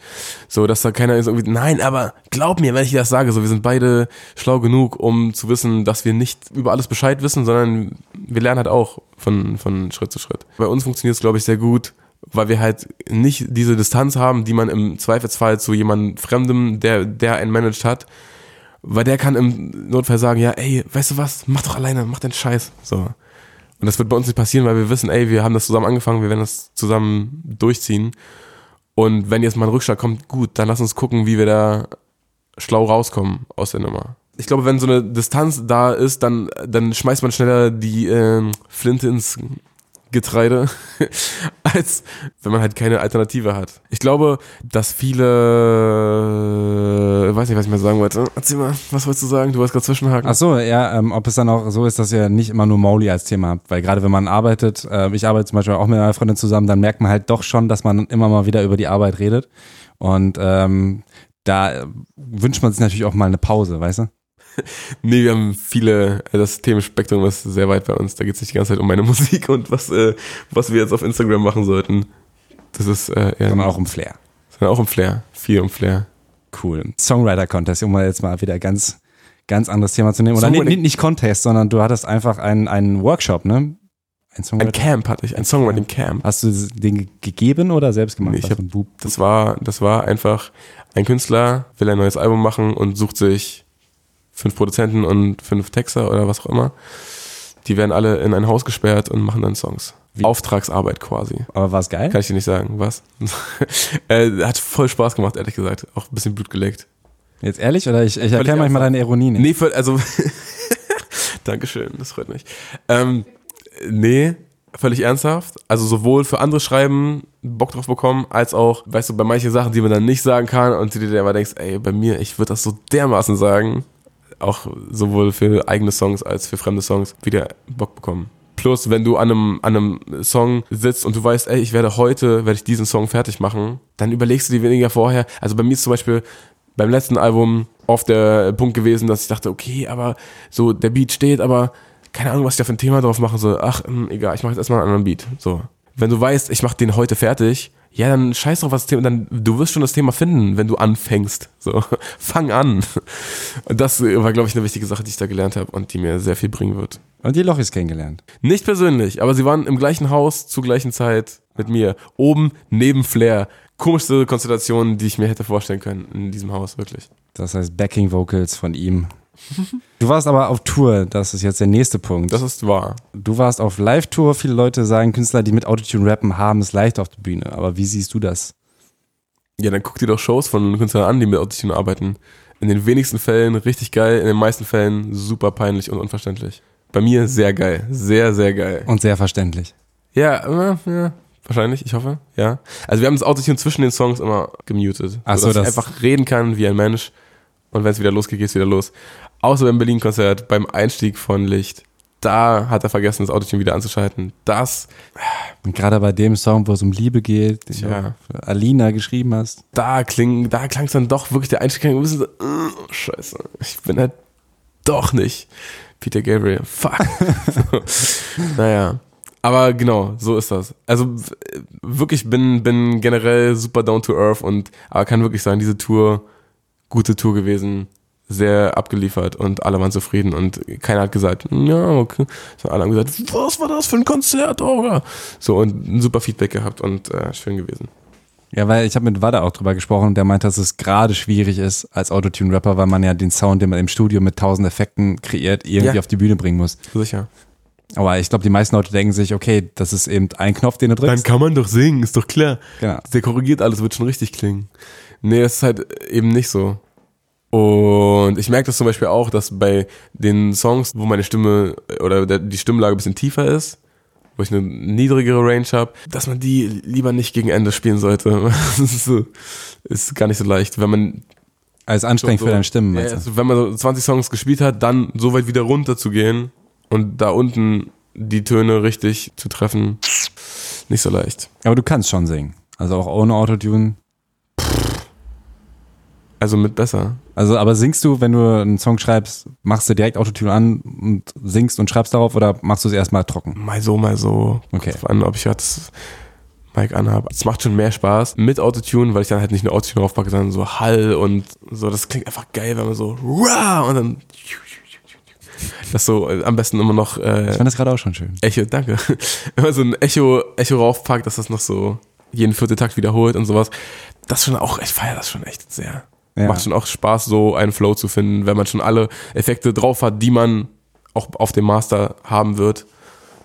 So, dass da keiner ist irgendwie, nein, aber glaub mir, wenn ich dir das sage, so, wir sind beide schlau genug, um zu wissen, dass wir nicht über alles Bescheid wissen, sondern wir lernen halt auch von, von Schritt zu Schritt. Bei uns funktioniert es, glaube ich, sehr gut, weil wir halt nicht diese Distanz haben, die man im Zweifelsfall zu jemandem Fremdem, der, der einen managt hat, weil der kann im Notfall sagen, ja, ey, weißt du was, mach doch alleine, mach den Scheiß. So. Und das wird bei uns nicht passieren, weil wir wissen, ey, wir haben das zusammen angefangen, wir werden das zusammen durchziehen. Und wenn jetzt mal ein Rückschlag kommt, gut, dann lass uns gucken, wie wir da schlau rauskommen aus der Nummer. Ich glaube, wenn so eine Distanz da ist, dann, dann schmeißt man schneller die ähm, Flinte ins Getreide, als wenn man halt keine Alternative hat. Ich glaube, dass viele, ich weiß nicht, was ich mehr sagen wollte. Erzähl mal, was wolltest du sagen? Du wolltest gerade zwischenhaken. Ach so, ja, ähm, ob es dann auch so ist, dass ihr nicht immer nur Mauli als Thema habt, weil gerade wenn man arbeitet, äh, ich arbeite zum Beispiel auch mit einer Freundin zusammen, dann merkt man halt doch schon, dass man immer mal wieder über die Arbeit redet und ähm, da wünscht man sich natürlich auch mal eine Pause, weißt du? nee, wir haben viele, äh, das Themenspektrum ist sehr weit bei uns. Da geht es nicht die ganze Zeit um meine Musik und was, äh, was wir jetzt auf Instagram machen sollten. Das ist äh, eher. Sondern auch um Flair. Sondern auch um Flair. Viel um Flair. Cool. Songwriter-Contest, um mal jetzt mal wieder ganz, ganz anderes Thema zu nehmen. Oder nicht, nicht Contest, sondern du hattest einfach einen, einen Workshop, ne? Ein, ein Camp hatte ich, ein Songwriting Camp. Hast du den gegeben oder selbst gemacht? Nee, ich hab, das war, das war einfach ein Künstler will ein neues Album machen und sucht sich fünf Produzenten und fünf Texter oder was auch immer. Die werden alle in ein Haus gesperrt und machen dann Songs. Wie? Auftragsarbeit quasi. Aber war es geil? Kann ich dir nicht sagen. Was? äh, hat voll Spaß gemacht, ehrlich gesagt. Auch ein bisschen Blut geleckt. Jetzt ehrlich? Oder ich, ich erkenne manchmal deine Ironie nicht. Nee, also. Dankeschön, das freut mich. Ähm, nee, völlig ernsthaft. Also sowohl für andere Schreiben Bock drauf bekommen, als auch, weißt du, bei manchen Sachen, die man dann nicht sagen kann und du dir aber denkst, ey, bei mir, ich würde das so dermaßen sagen, auch sowohl für eigene Songs als für fremde Songs, wieder Bock bekommen. Plus, wenn du an einem, an einem Song sitzt und du weißt, ey, ich werde heute, werde ich diesen Song fertig machen, dann überlegst du dir weniger vorher. Also bei mir ist zum Beispiel beim letzten Album oft der Punkt gewesen, dass ich dachte, okay, aber so der Beat steht, aber keine Ahnung, was ich da für ein Thema drauf machen soll. Ach, mh, hm, egal, ich mache jetzt erstmal einen anderen Beat. So. Wenn du weißt, ich mache den heute fertig, ja, dann scheiß drauf, was das Thema, dann, du wirst schon das Thema finden, wenn du anfängst. So, fang an. Und das war, glaube ich, eine wichtige Sache, die ich da gelernt habe und die mir sehr viel bringen wird. Und die Lochis kennengelernt? Nicht persönlich, aber sie waren im gleichen Haus zur gleichen Zeit mit mir. Oben neben Flair. Komischste Konstellation, die ich mir hätte vorstellen können in diesem Haus, wirklich. Das heißt Backing Vocals von ihm Du warst aber auf Tour, das ist jetzt der nächste Punkt. Das ist wahr. Du warst auf Live-Tour. Viele Leute sagen, Künstler, die mit Autotune rappen, haben es leicht auf der Bühne. Aber wie siehst du das? Ja, dann guck dir doch Shows von Künstlern an, die mit Autotune arbeiten. In den wenigsten Fällen richtig geil, in den meisten Fällen super peinlich und unverständlich. Bei mir sehr geil. Sehr, sehr geil. Und sehr verständlich. Ja, äh, ja. Wahrscheinlich, ich hoffe, ja. Also wir haben das Autotune zwischen den Songs immer gemutet. Ach so, dass das ich einfach reden kann wie ein Mensch. Und wenn es wieder losgeht, geht es wieder los. Außer beim Berlin-Konzert, beim Einstieg von Licht. Da hat er vergessen, das Autotune wieder anzuschalten. Das. Und gerade bei dem Song, wo es um Liebe geht, den ja. du für Alina geschrieben hast. Da kling, da klang es dann doch wirklich der Einstieg ein bisschen so, uh, scheiße, ich bin halt doch nicht Peter Gabriel. Fuck. naja. Aber genau, so ist das. Also wirklich bin, bin generell super down to earth und aber kann wirklich sagen, diese Tour, gute Tour gewesen sehr abgeliefert und alle waren zufrieden und keiner hat gesagt, ja, okay. So, alle haben gesagt, was war das für ein Konzert, oder? So und ein super Feedback gehabt und äh, schön gewesen. Ja, weil ich habe mit Wada auch drüber gesprochen, der meint, dass es gerade schwierig ist als Autotune-Rapper, weil man ja den Sound, den man im Studio mit tausend Effekten kreiert, irgendwie ja. auf die Bühne bringen muss. Sicher. Aber ich glaube, die meisten Leute denken sich, okay, das ist eben ein Knopf, den du drückst. Dann kann man doch singen, ist doch klar. Genau. Der korrigiert alles, wird schon richtig klingen. Nee, es ist halt eben nicht so. Und ich merke das zum Beispiel auch, dass bei den Songs, wo meine Stimme oder die Stimmlage ein bisschen tiefer ist, wo ich eine niedrigere Range habe, dass man die lieber nicht gegen Ende spielen sollte. Das ist, so, ist gar nicht so leicht. Wenn man als anstrengend so, für deine Stimmen. Ja, also wenn man so 20 Songs gespielt hat, dann so weit wieder runter zu gehen und da unten die Töne richtig zu treffen, nicht so leicht. Aber du kannst schon singen. Also auch ohne Autotune also mit besser. Also, aber singst du, wenn du einen Song schreibst, machst du direkt Autotune an und singst und schreibst darauf oder machst du es erstmal trocken? Mal so, mal so. Okay. Vor allem, ob ich jetzt Mic anhabe. Es macht schon mehr Spaß mit Autotune, weil ich dann halt nicht nur Autotune draufpacke, sondern so Hall und so. Das klingt einfach geil, wenn man so Rah! und dann das so äh, am besten immer noch. Äh, ich fand das gerade auch schon schön. Echo, danke. Man so ein Echo, Echo raufpackt, dass das noch so jeden vierten Takt wiederholt und sowas. Das schon auch, ich feiere das schon echt sehr. Ja. Macht schon auch Spaß, so einen Flow zu finden, wenn man schon alle Effekte drauf hat, die man auch auf dem Master haben wird.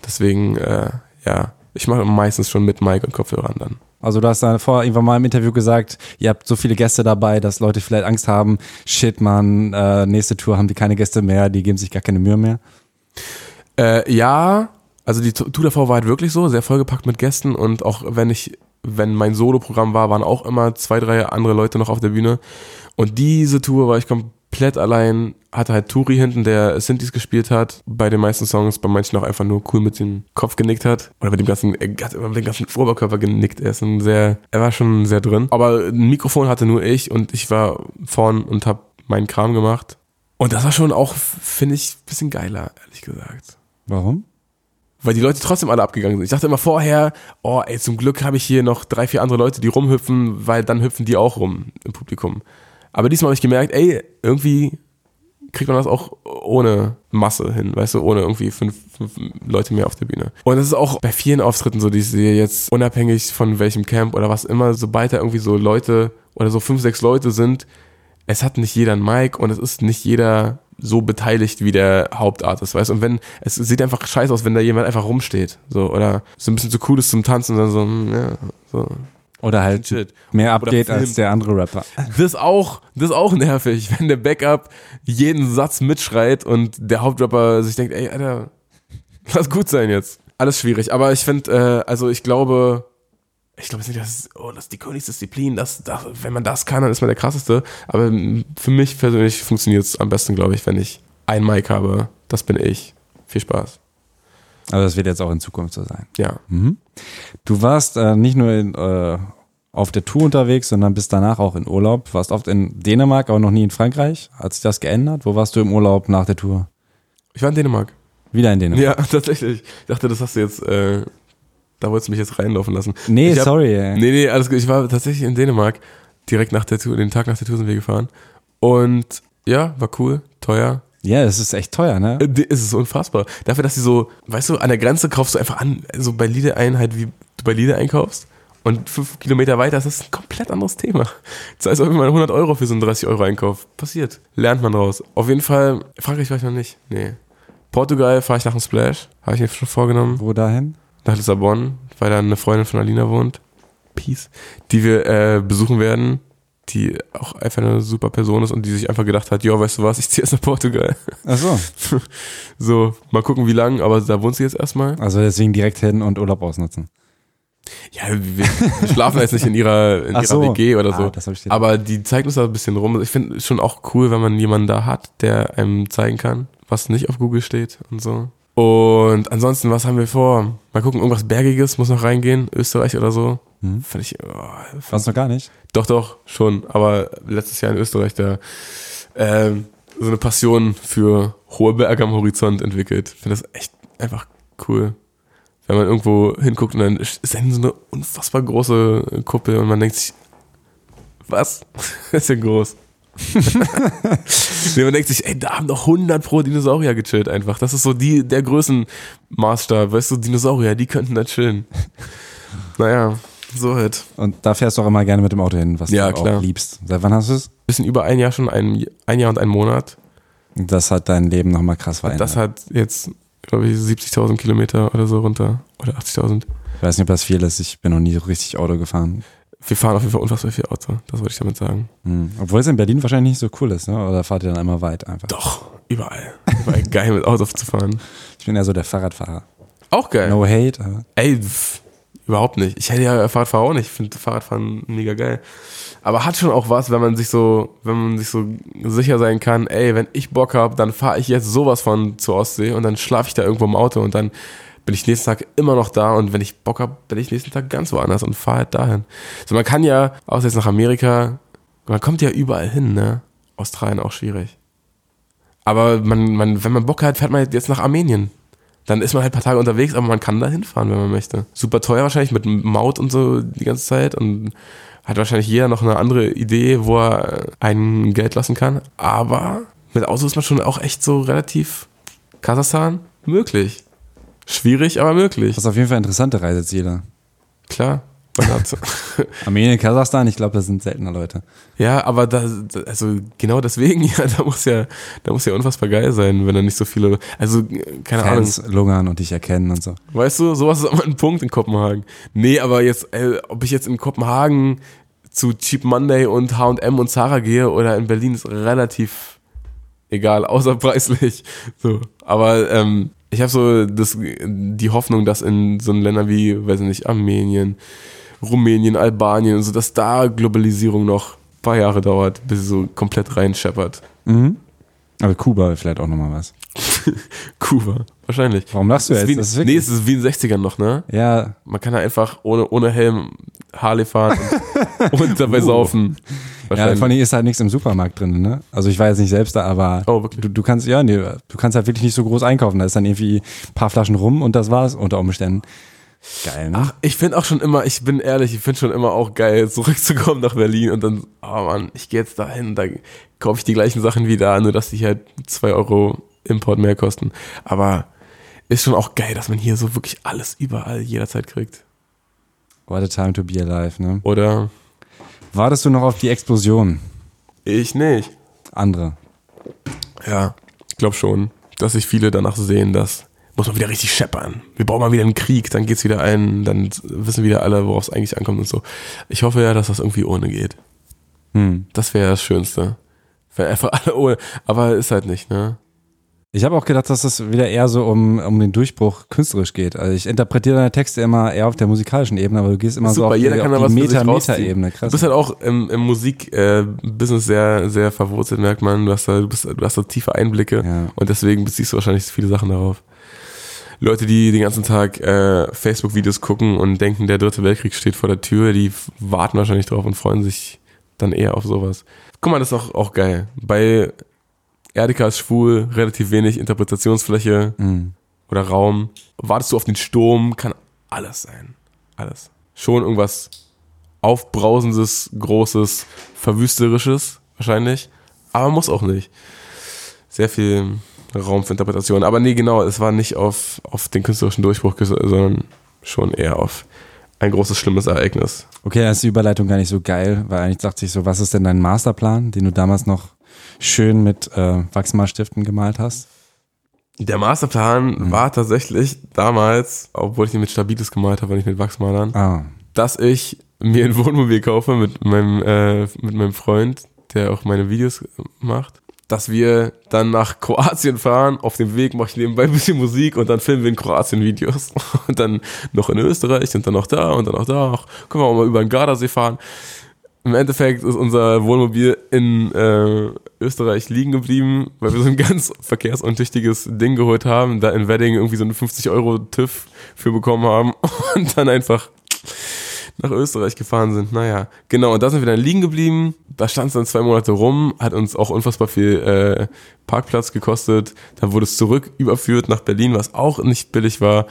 Deswegen, äh, ja, ich mache meistens schon mit Mic und Kopfhörern dann. Also du hast da vorher irgendwann mal im Interview gesagt, ihr habt so viele Gäste dabei, dass Leute vielleicht Angst haben, shit man, äh, nächste Tour haben die keine Gäste mehr, die geben sich gar keine Mühe mehr. Äh, ja, also die Tour davor war halt wirklich so, sehr vollgepackt mit Gästen und auch wenn ich wenn mein Solo-Programm war, waren auch immer zwei, drei andere Leute noch auf der Bühne. Und diese Tour war ich komplett allein, hatte halt Turi hinten, der Synthes gespielt hat, bei den meisten Songs, bei manchen auch einfach nur cool mit dem Kopf genickt hat. Oder mit dem ganzen, er hat immer mit dem ganzen Oberkörper genickt. Er ist ein sehr, er war schon sehr drin. Aber ein Mikrofon hatte nur ich und ich war vorn und hab meinen Kram gemacht. Und das war schon auch, finde ich, ein bisschen geiler, ehrlich gesagt. Warum? Weil die Leute trotzdem alle abgegangen sind. Ich dachte immer vorher, oh ey, zum Glück habe ich hier noch drei, vier andere Leute, die rumhüpfen, weil dann hüpfen die auch rum im Publikum. Aber diesmal habe ich gemerkt, ey, irgendwie kriegt man das auch ohne Masse hin, weißt du, ohne irgendwie fünf, fünf Leute mehr auf der Bühne. Und das ist auch bei vielen Auftritten so, die ich sehe jetzt, unabhängig von welchem Camp oder was immer, sobald da irgendwie so Leute oder so fünf, sechs Leute sind, es hat nicht jeder ein Mic und es ist nicht jeder so beteiligt wie der Hauptartist, weißt du? Und wenn, es sieht einfach scheiße aus, wenn da jemand einfach rumsteht, so, oder so ein bisschen zu cool ist zum Tanzen und dann so, hm, ja, so. Oder halt Shit. mehr abgeht filmt. als der andere Rapper. Das auch, das ist auch nervig, wenn der Backup jeden Satz mitschreit und der Hauptrapper sich denkt, ey, Alter, lass gut sein jetzt. Alles schwierig, aber ich finde, äh, also ich glaube, ich glaube nicht, das ist, oh, das ist die Königsdisziplin, das, das, wenn man das kann, dann ist man der krasseste. Aber für mich persönlich funktioniert es am besten, glaube ich, wenn ich ein Mic habe. Das bin ich. Viel Spaß. Also das wird jetzt auch in Zukunft so sein. Ja. Du warst äh, nicht nur in, äh, auf der Tour unterwegs, sondern bist danach auch in Urlaub. Warst oft in Dänemark, aber noch nie in Frankreich. Hat sich das geändert? Wo warst du im Urlaub nach der Tour? Ich war in Dänemark. Wieder in Dänemark? Ja, tatsächlich. Ich dachte, das hast du jetzt, äh, da wolltest du mich jetzt reinlaufen lassen. Nee, hab- sorry. Ey. Nee, nee, alles gut. Ich war tatsächlich in Dänemark. Direkt nach der Tour, den Tag nach der Tour sind wir gefahren. Und ja, war cool, teuer. Ja, das ist echt teuer, ne? Äh, Es ist unfassbar. Dafür, dass sie so, weißt du, an der Grenze kaufst du einfach an, so bei Lidl ein, halt wie du bei Lidl einkaufst. Und fünf Kilometer weiter ist das ein komplett anderes Thema. Das heißt, auf einmal 100 Euro für so einen 30 Euro Einkauf. Passiert. Lernt man draus. Auf jeden Fall, Frankreich war ich noch nicht. Nee. Portugal fahre ich nach dem Splash. Habe ich mir schon vorgenommen. Wo dahin? Nach Lissabon, weil da eine Freundin von Alina wohnt. Peace. Die wir äh, besuchen werden, die auch einfach eine super Person ist und die sich einfach gedacht hat, ja, weißt du was, ich ziehe jetzt nach Portugal. Ach so. So, mal gucken, wie lang, aber da wohnt sie jetzt erstmal. Also deswegen direkt hin und Urlaub ausnutzen. Ja, wir, wir schlafen jetzt nicht in ihrer, in Ach ihrer so. WG oder so. Ah, aber die zeigt uns da ein bisschen rum. Ich finde es schon auch cool, wenn man jemanden da hat, der einem zeigen kann, was nicht auf Google steht und so. Und ansonsten, was haben wir vor? Mal gucken, irgendwas Bergiges muss noch reingehen, Österreich oder so. Mhm. Finde ich, oh, Warst du noch gar nicht? Doch, doch, schon. Aber letztes Jahr in Österreich da ähm, so eine Passion für hohe Berge am Horizont entwickelt. Ich finde das echt einfach cool. Wenn man irgendwo hinguckt und dann ist da so eine unfassbar große Kuppel und man denkt sich, was? Das ist ja groß. nee, man denkt sich, ey, da haben doch 100 pro Dinosaurier gechillt einfach. Das ist so die, der Größenmaßstab. Weißt du, Dinosaurier, die könnten da chillen. naja, so halt. Und da fährst du auch immer gerne mit dem Auto hin, was Ja, du klar. auch liebst. Seit wann hast du es? Bisschen über ein Jahr schon, ein, ein Jahr und ein Monat. Das hat dein Leben nochmal krass verändert. Das hat jetzt, glaube ich, 70.000 Kilometer oder so runter. Oder 80.000. ich weiß nicht, ob das viel ist. Ich bin noch nie so richtig Auto gefahren. Wir fahren auf jeden Fall unfassbar viel Auto. Das wollte ich damit sagen. Hm. Obwohl es in Berlin wahrscheinlich nicht so cool ist, ne? Oder fahrt ihr dann immer weit einfach? Doch, überall. Überall geil mit Auto zu fahren. Ich bin eher so der Fahrradfahrer. Auch geil. No hate. aber- Ey, pff, überhaupt nicht. Ich hätte ja Fahrradfahrer auch nicht. Ich finde Fahrradfahren mega geil. Aber hat schon auch was, wenn man sich so, wenn man sich so sicher sein kann, ey, wenn ich Bock habe, dann fahre ich jetzt sowas von zur Ostsee und dann schlafe ich da irgendwo im Auto und dann bin ich nächsten Tag immer noch da und wenn ich Bock habe, bin ich nächsten Tag ganz woanders und fahre halt dahin. So, man kann ja, außer jetzt nach Amerika, man kommt ja überall hin, ne? Australien auch schwierig. Aber man, man, wenn man Bock hat, fährt man jetzt nach Armenien. Dann ist man halt ein paar Tage unterwegs, aber man kann da hinfahren, wenn man möchte. Super teuer wahrscheinlich mit Maut und so die ganze Zeit und hat wahrscheinlich jeder noch eine andere Idee, wo er einen Geld lassen kann. Aber mit Auto ist man schon auch echt so relativ Kasachstan möglich. Schwierig, aber möglich. Das ist auf jeden Fall interessante Reiseziele. Klar. Armenien, Kasachstan, ich glaube, das sind seltener Leute. ja, aber da, also genau deswegen, ja, da muss ja, da muss ja unfassbar geil sein, wenn da nicht so viele, also keine Ahnung. Fans lungern und dich erkennen und so. Weißt du, sowas ist auch mal ein Punkt in Kopenhagen. Nee, aber jetzt, äh, ob ich jetzt in Kopenhagen zu Cheap Monday und H&M und Zara gehe oder in Berlin ist relativ egal, außer preislich. So, aber ähm, ich habe so das, die Hoffnung, dass in so Ländern wie, weiß ich nicht, Armenien, Rumänien, Albanien und so, dass da Globalisierung noch ein paar Jahre dauert, bis sie so komplett reinscheppert. Mhm. Aber Kuba vielleicht auch nochmal was. Kuba, wahrscheinlich. Warum lachst du jetzt? wie, Das ist nee, es ist wie in den 60ern noch, ne? Ja, Man kann da einfach ohne, ohne Helm Harley fahren und, und dabei Uh. saufen. Ja, vor allem ist halt nichts im Supermarkt drin, ne? Also ich war jetzt nicht selbst da, aber Oh, du, du kannst, ja, nee, du kannst halt wirklich nicht so groß einkaufen. Da ist dann irgendwie ein paar Flaschen rum und das war's unter Umständen. Geil, ne? Ach, ich finde auch schon immer, ich bin ehrlich, ich finde schon immer auch geil, zurückzukommen nach Berlin und dann, oh Mann, ich gehe jetzt dahin, da kaufe ich die gleichen Sachen wie da, nur dass die halt zwei Euro Import mehr kosten. Aber ist schon auch geil, dass man hier so wirklich alles überall jederzeit kriegt. What a time to be alive, ne? Oder Wartest du noch auf die Explosion? ich nicht. Andere. Ja, ich glaube schon, dass sich viele danach sehen, dass muss man wieder richtig scheppern. Wir brauchen mal wieder einen Krieg, dann geht's wieder ein, dann wissen wieder alle, worauf es eigentlich ankommt und so. Ich hoffe ja, dass das irgendwie ohne geht. Hm. Das wäre das Schönste. Wenn einfach alle ohne, aber ist halt nicht, ne? Ich habe auch gedacht, dass es wieder eher so um, um den Durchbruch künstlerisch geht. Also ich interpretiere deine Texte immer eher auf der musikalischen Ebene, aber du gehst immer so Super, auf jeder die, kann auf die Meta. Meta-Ebene. Du Krass. bist halt auch im, im Musik-Business sehr, sehr verwurzelt, merkt man. Du hast da, du bist, du hast da tiefe Einblicke Ja. und deswegen beziehst du wahrscheinlich viele Sachen darauf. Leute, die den ganzen Tag äh, Facebook-Videos gucken und denken, der dritte Weltkrieg steht vor der Tür, die warten wahrscheinlich drauf und freuen sich dann eher auf sowas. Guck mal, das ist auch, auch geil. Bei Erdika ist schwul, relativ wenig Interpretationsfläche Mhm. oder Raum. Wartest du auf den Sturm, kann alles sein. Alles. Schon irgendwas aufbrausendes, großes, verwüsterisches, wahrscheinlich. Aber muss auch nicht. Sehr viel Raum für Interpretation. Aber nee, genau, es war nicht auf, auf den künstlerischen Durchbruch, sondern schon eher auf ein großes, schlimmes Ereignis. Okay, dann ist die Überleitung gar nicht so geil, weil eigentlich dachte ich so, was ist denn dein Masterplan, den du damals noch schön mit äh, Wachsmalstiften gemalt hast? Der Masterplan war tatsächlich damals, obwohl ich ihn mit Stabilis gemalt habe, nicht mit Wachsmalern, Ah, dass ich mir ein Wohnmobil kaufe mit meinem, äh, mit meinem Freund, der auch meine Videos macht, dass wir dann nach Kroatien fahren. Auf dem Weg mache ich nebenbei ein bisschen Musik und dann filmen wir in Kroatien Videos. Und dann noch in Österreich und dann noch da und dann noch da. Ach, können wir auch mal über den Gardasee fahren. Im Endeffekt ist unser Wohnmobil in äh, Österreich liegen geblieben, weil wir so ein ganz verkehrsuntüchtiges Ding geholt haben, da in Wedding irgendwie so einen 50 Euro TÜV für bekommen haben und dann einfach nach Österreich gefahren sind. Naja, genau, und da sind wir dann liegen geblieben. Da stand es dann zwei Monate rum, hat uns auch unfassbar viel äh, Parkplatz gekostet. Dann wurde es zurück überführt nach Berlin, was auch nicht billig war.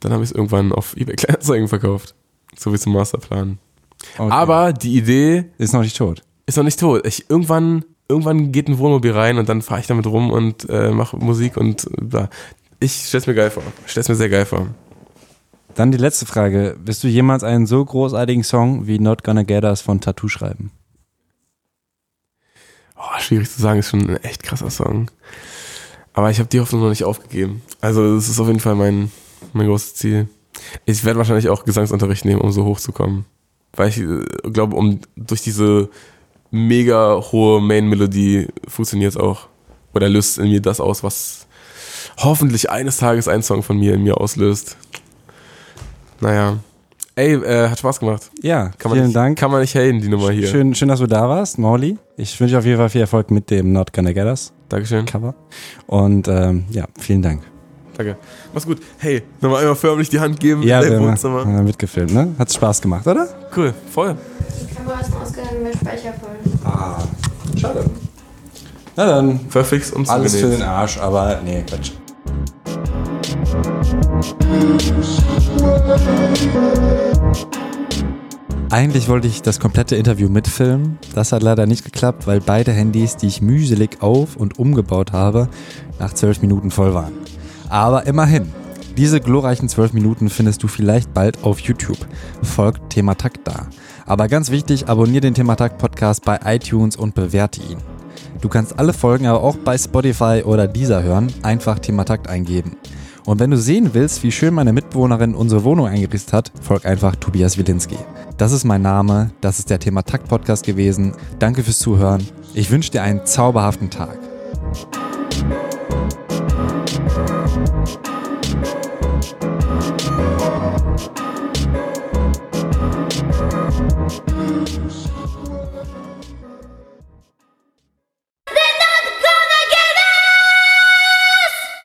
Dann habe ich es irgendwann auf eBay Kleinanzeigen verkauft. So wie zum Masterplan. okay. Aber die Idee ist noch nicht tot. ist noch nicht tot. Ich, irgendwann, irgendwann geht ein Wohnmobil rein und dann fahre ich damit rum und äh, mache Musik und bla. Ich stell's mir geil vor. Ich stell's mir sehr geil vor. Dann die letzte Frage. Wirst du jemals einen so großartigen Song wie Not Gonna Get Us von Tattoo schreiben? Oh, schwierig zu sagen, ist schon ein echt krasser Song. Aber ich habe die Hoffnung noch nicht aufgegeben. Also das ist auf jeden Fall mein, mein großes Ziel. Ich werde wahrscheinlich auch Gesangsunterricht nehmen, um so hochzukommen. Weil ich äh, glaube, um durch diese mega hohe Main-Melodie funktioniert auch. Oder löst in mir das aus, was hoffentlich eines Tages ein Song von mir in mir auslöst. Naja. Ey, äh, hat Spaß gemacht. Ja, Kann man vielen nicht, Dank. Kann man nicht haten, die Nummer hier. Schön, schön, dass du da warst, Mauli. Ich wünsche auf jeden Fall viel Erfolg mit dem Not Gonna Get Us Dankeschön. Cover. Und ähm, ja, vielen Dank. Danke. Mach's gut. Hey, nochmal einmal förmlich die Hand geben Ja, haben Wohnzimmer. haben mitgefilmt, ne? Hat's Spaß gemacht, oder? Cool, voll. Kamera ist ausgegangen, mein Speicher voll. Ah, schade. Na dann, Verflixt und alles für den Arsch, aber nee, Quatsch. Eigentlich wollte ich das komplette Interview mitfilmen. Das hat leider nicht geklappt, weil beide Handys, die ich mühselig auf und umgebaut habe, nach zwölf Minuten voll waren. Aber immerhin, diese glorreichen zwölf Minuten findest du vielleicht bald auf YouTube. Folgt Thematakt da. Aber ganz wichtig, abonniere den Thematakt Podcast bei iTunes und bewerte ihn. Du kannst alle Folgen aber auch bei Spotify oder dieser hören, einfach Thematakt eingeben. Und wenn du sehen willst, wie schön meine Mitbewohnerin unsere Wohnung eingerichtet hat, folg einfach Tobias Wilinski. Das ist mein Name, das ist der Thematakt Podcast gewesen. Danke fürs Zuhören. Ich wünsche dir einen zauberhaften Tag.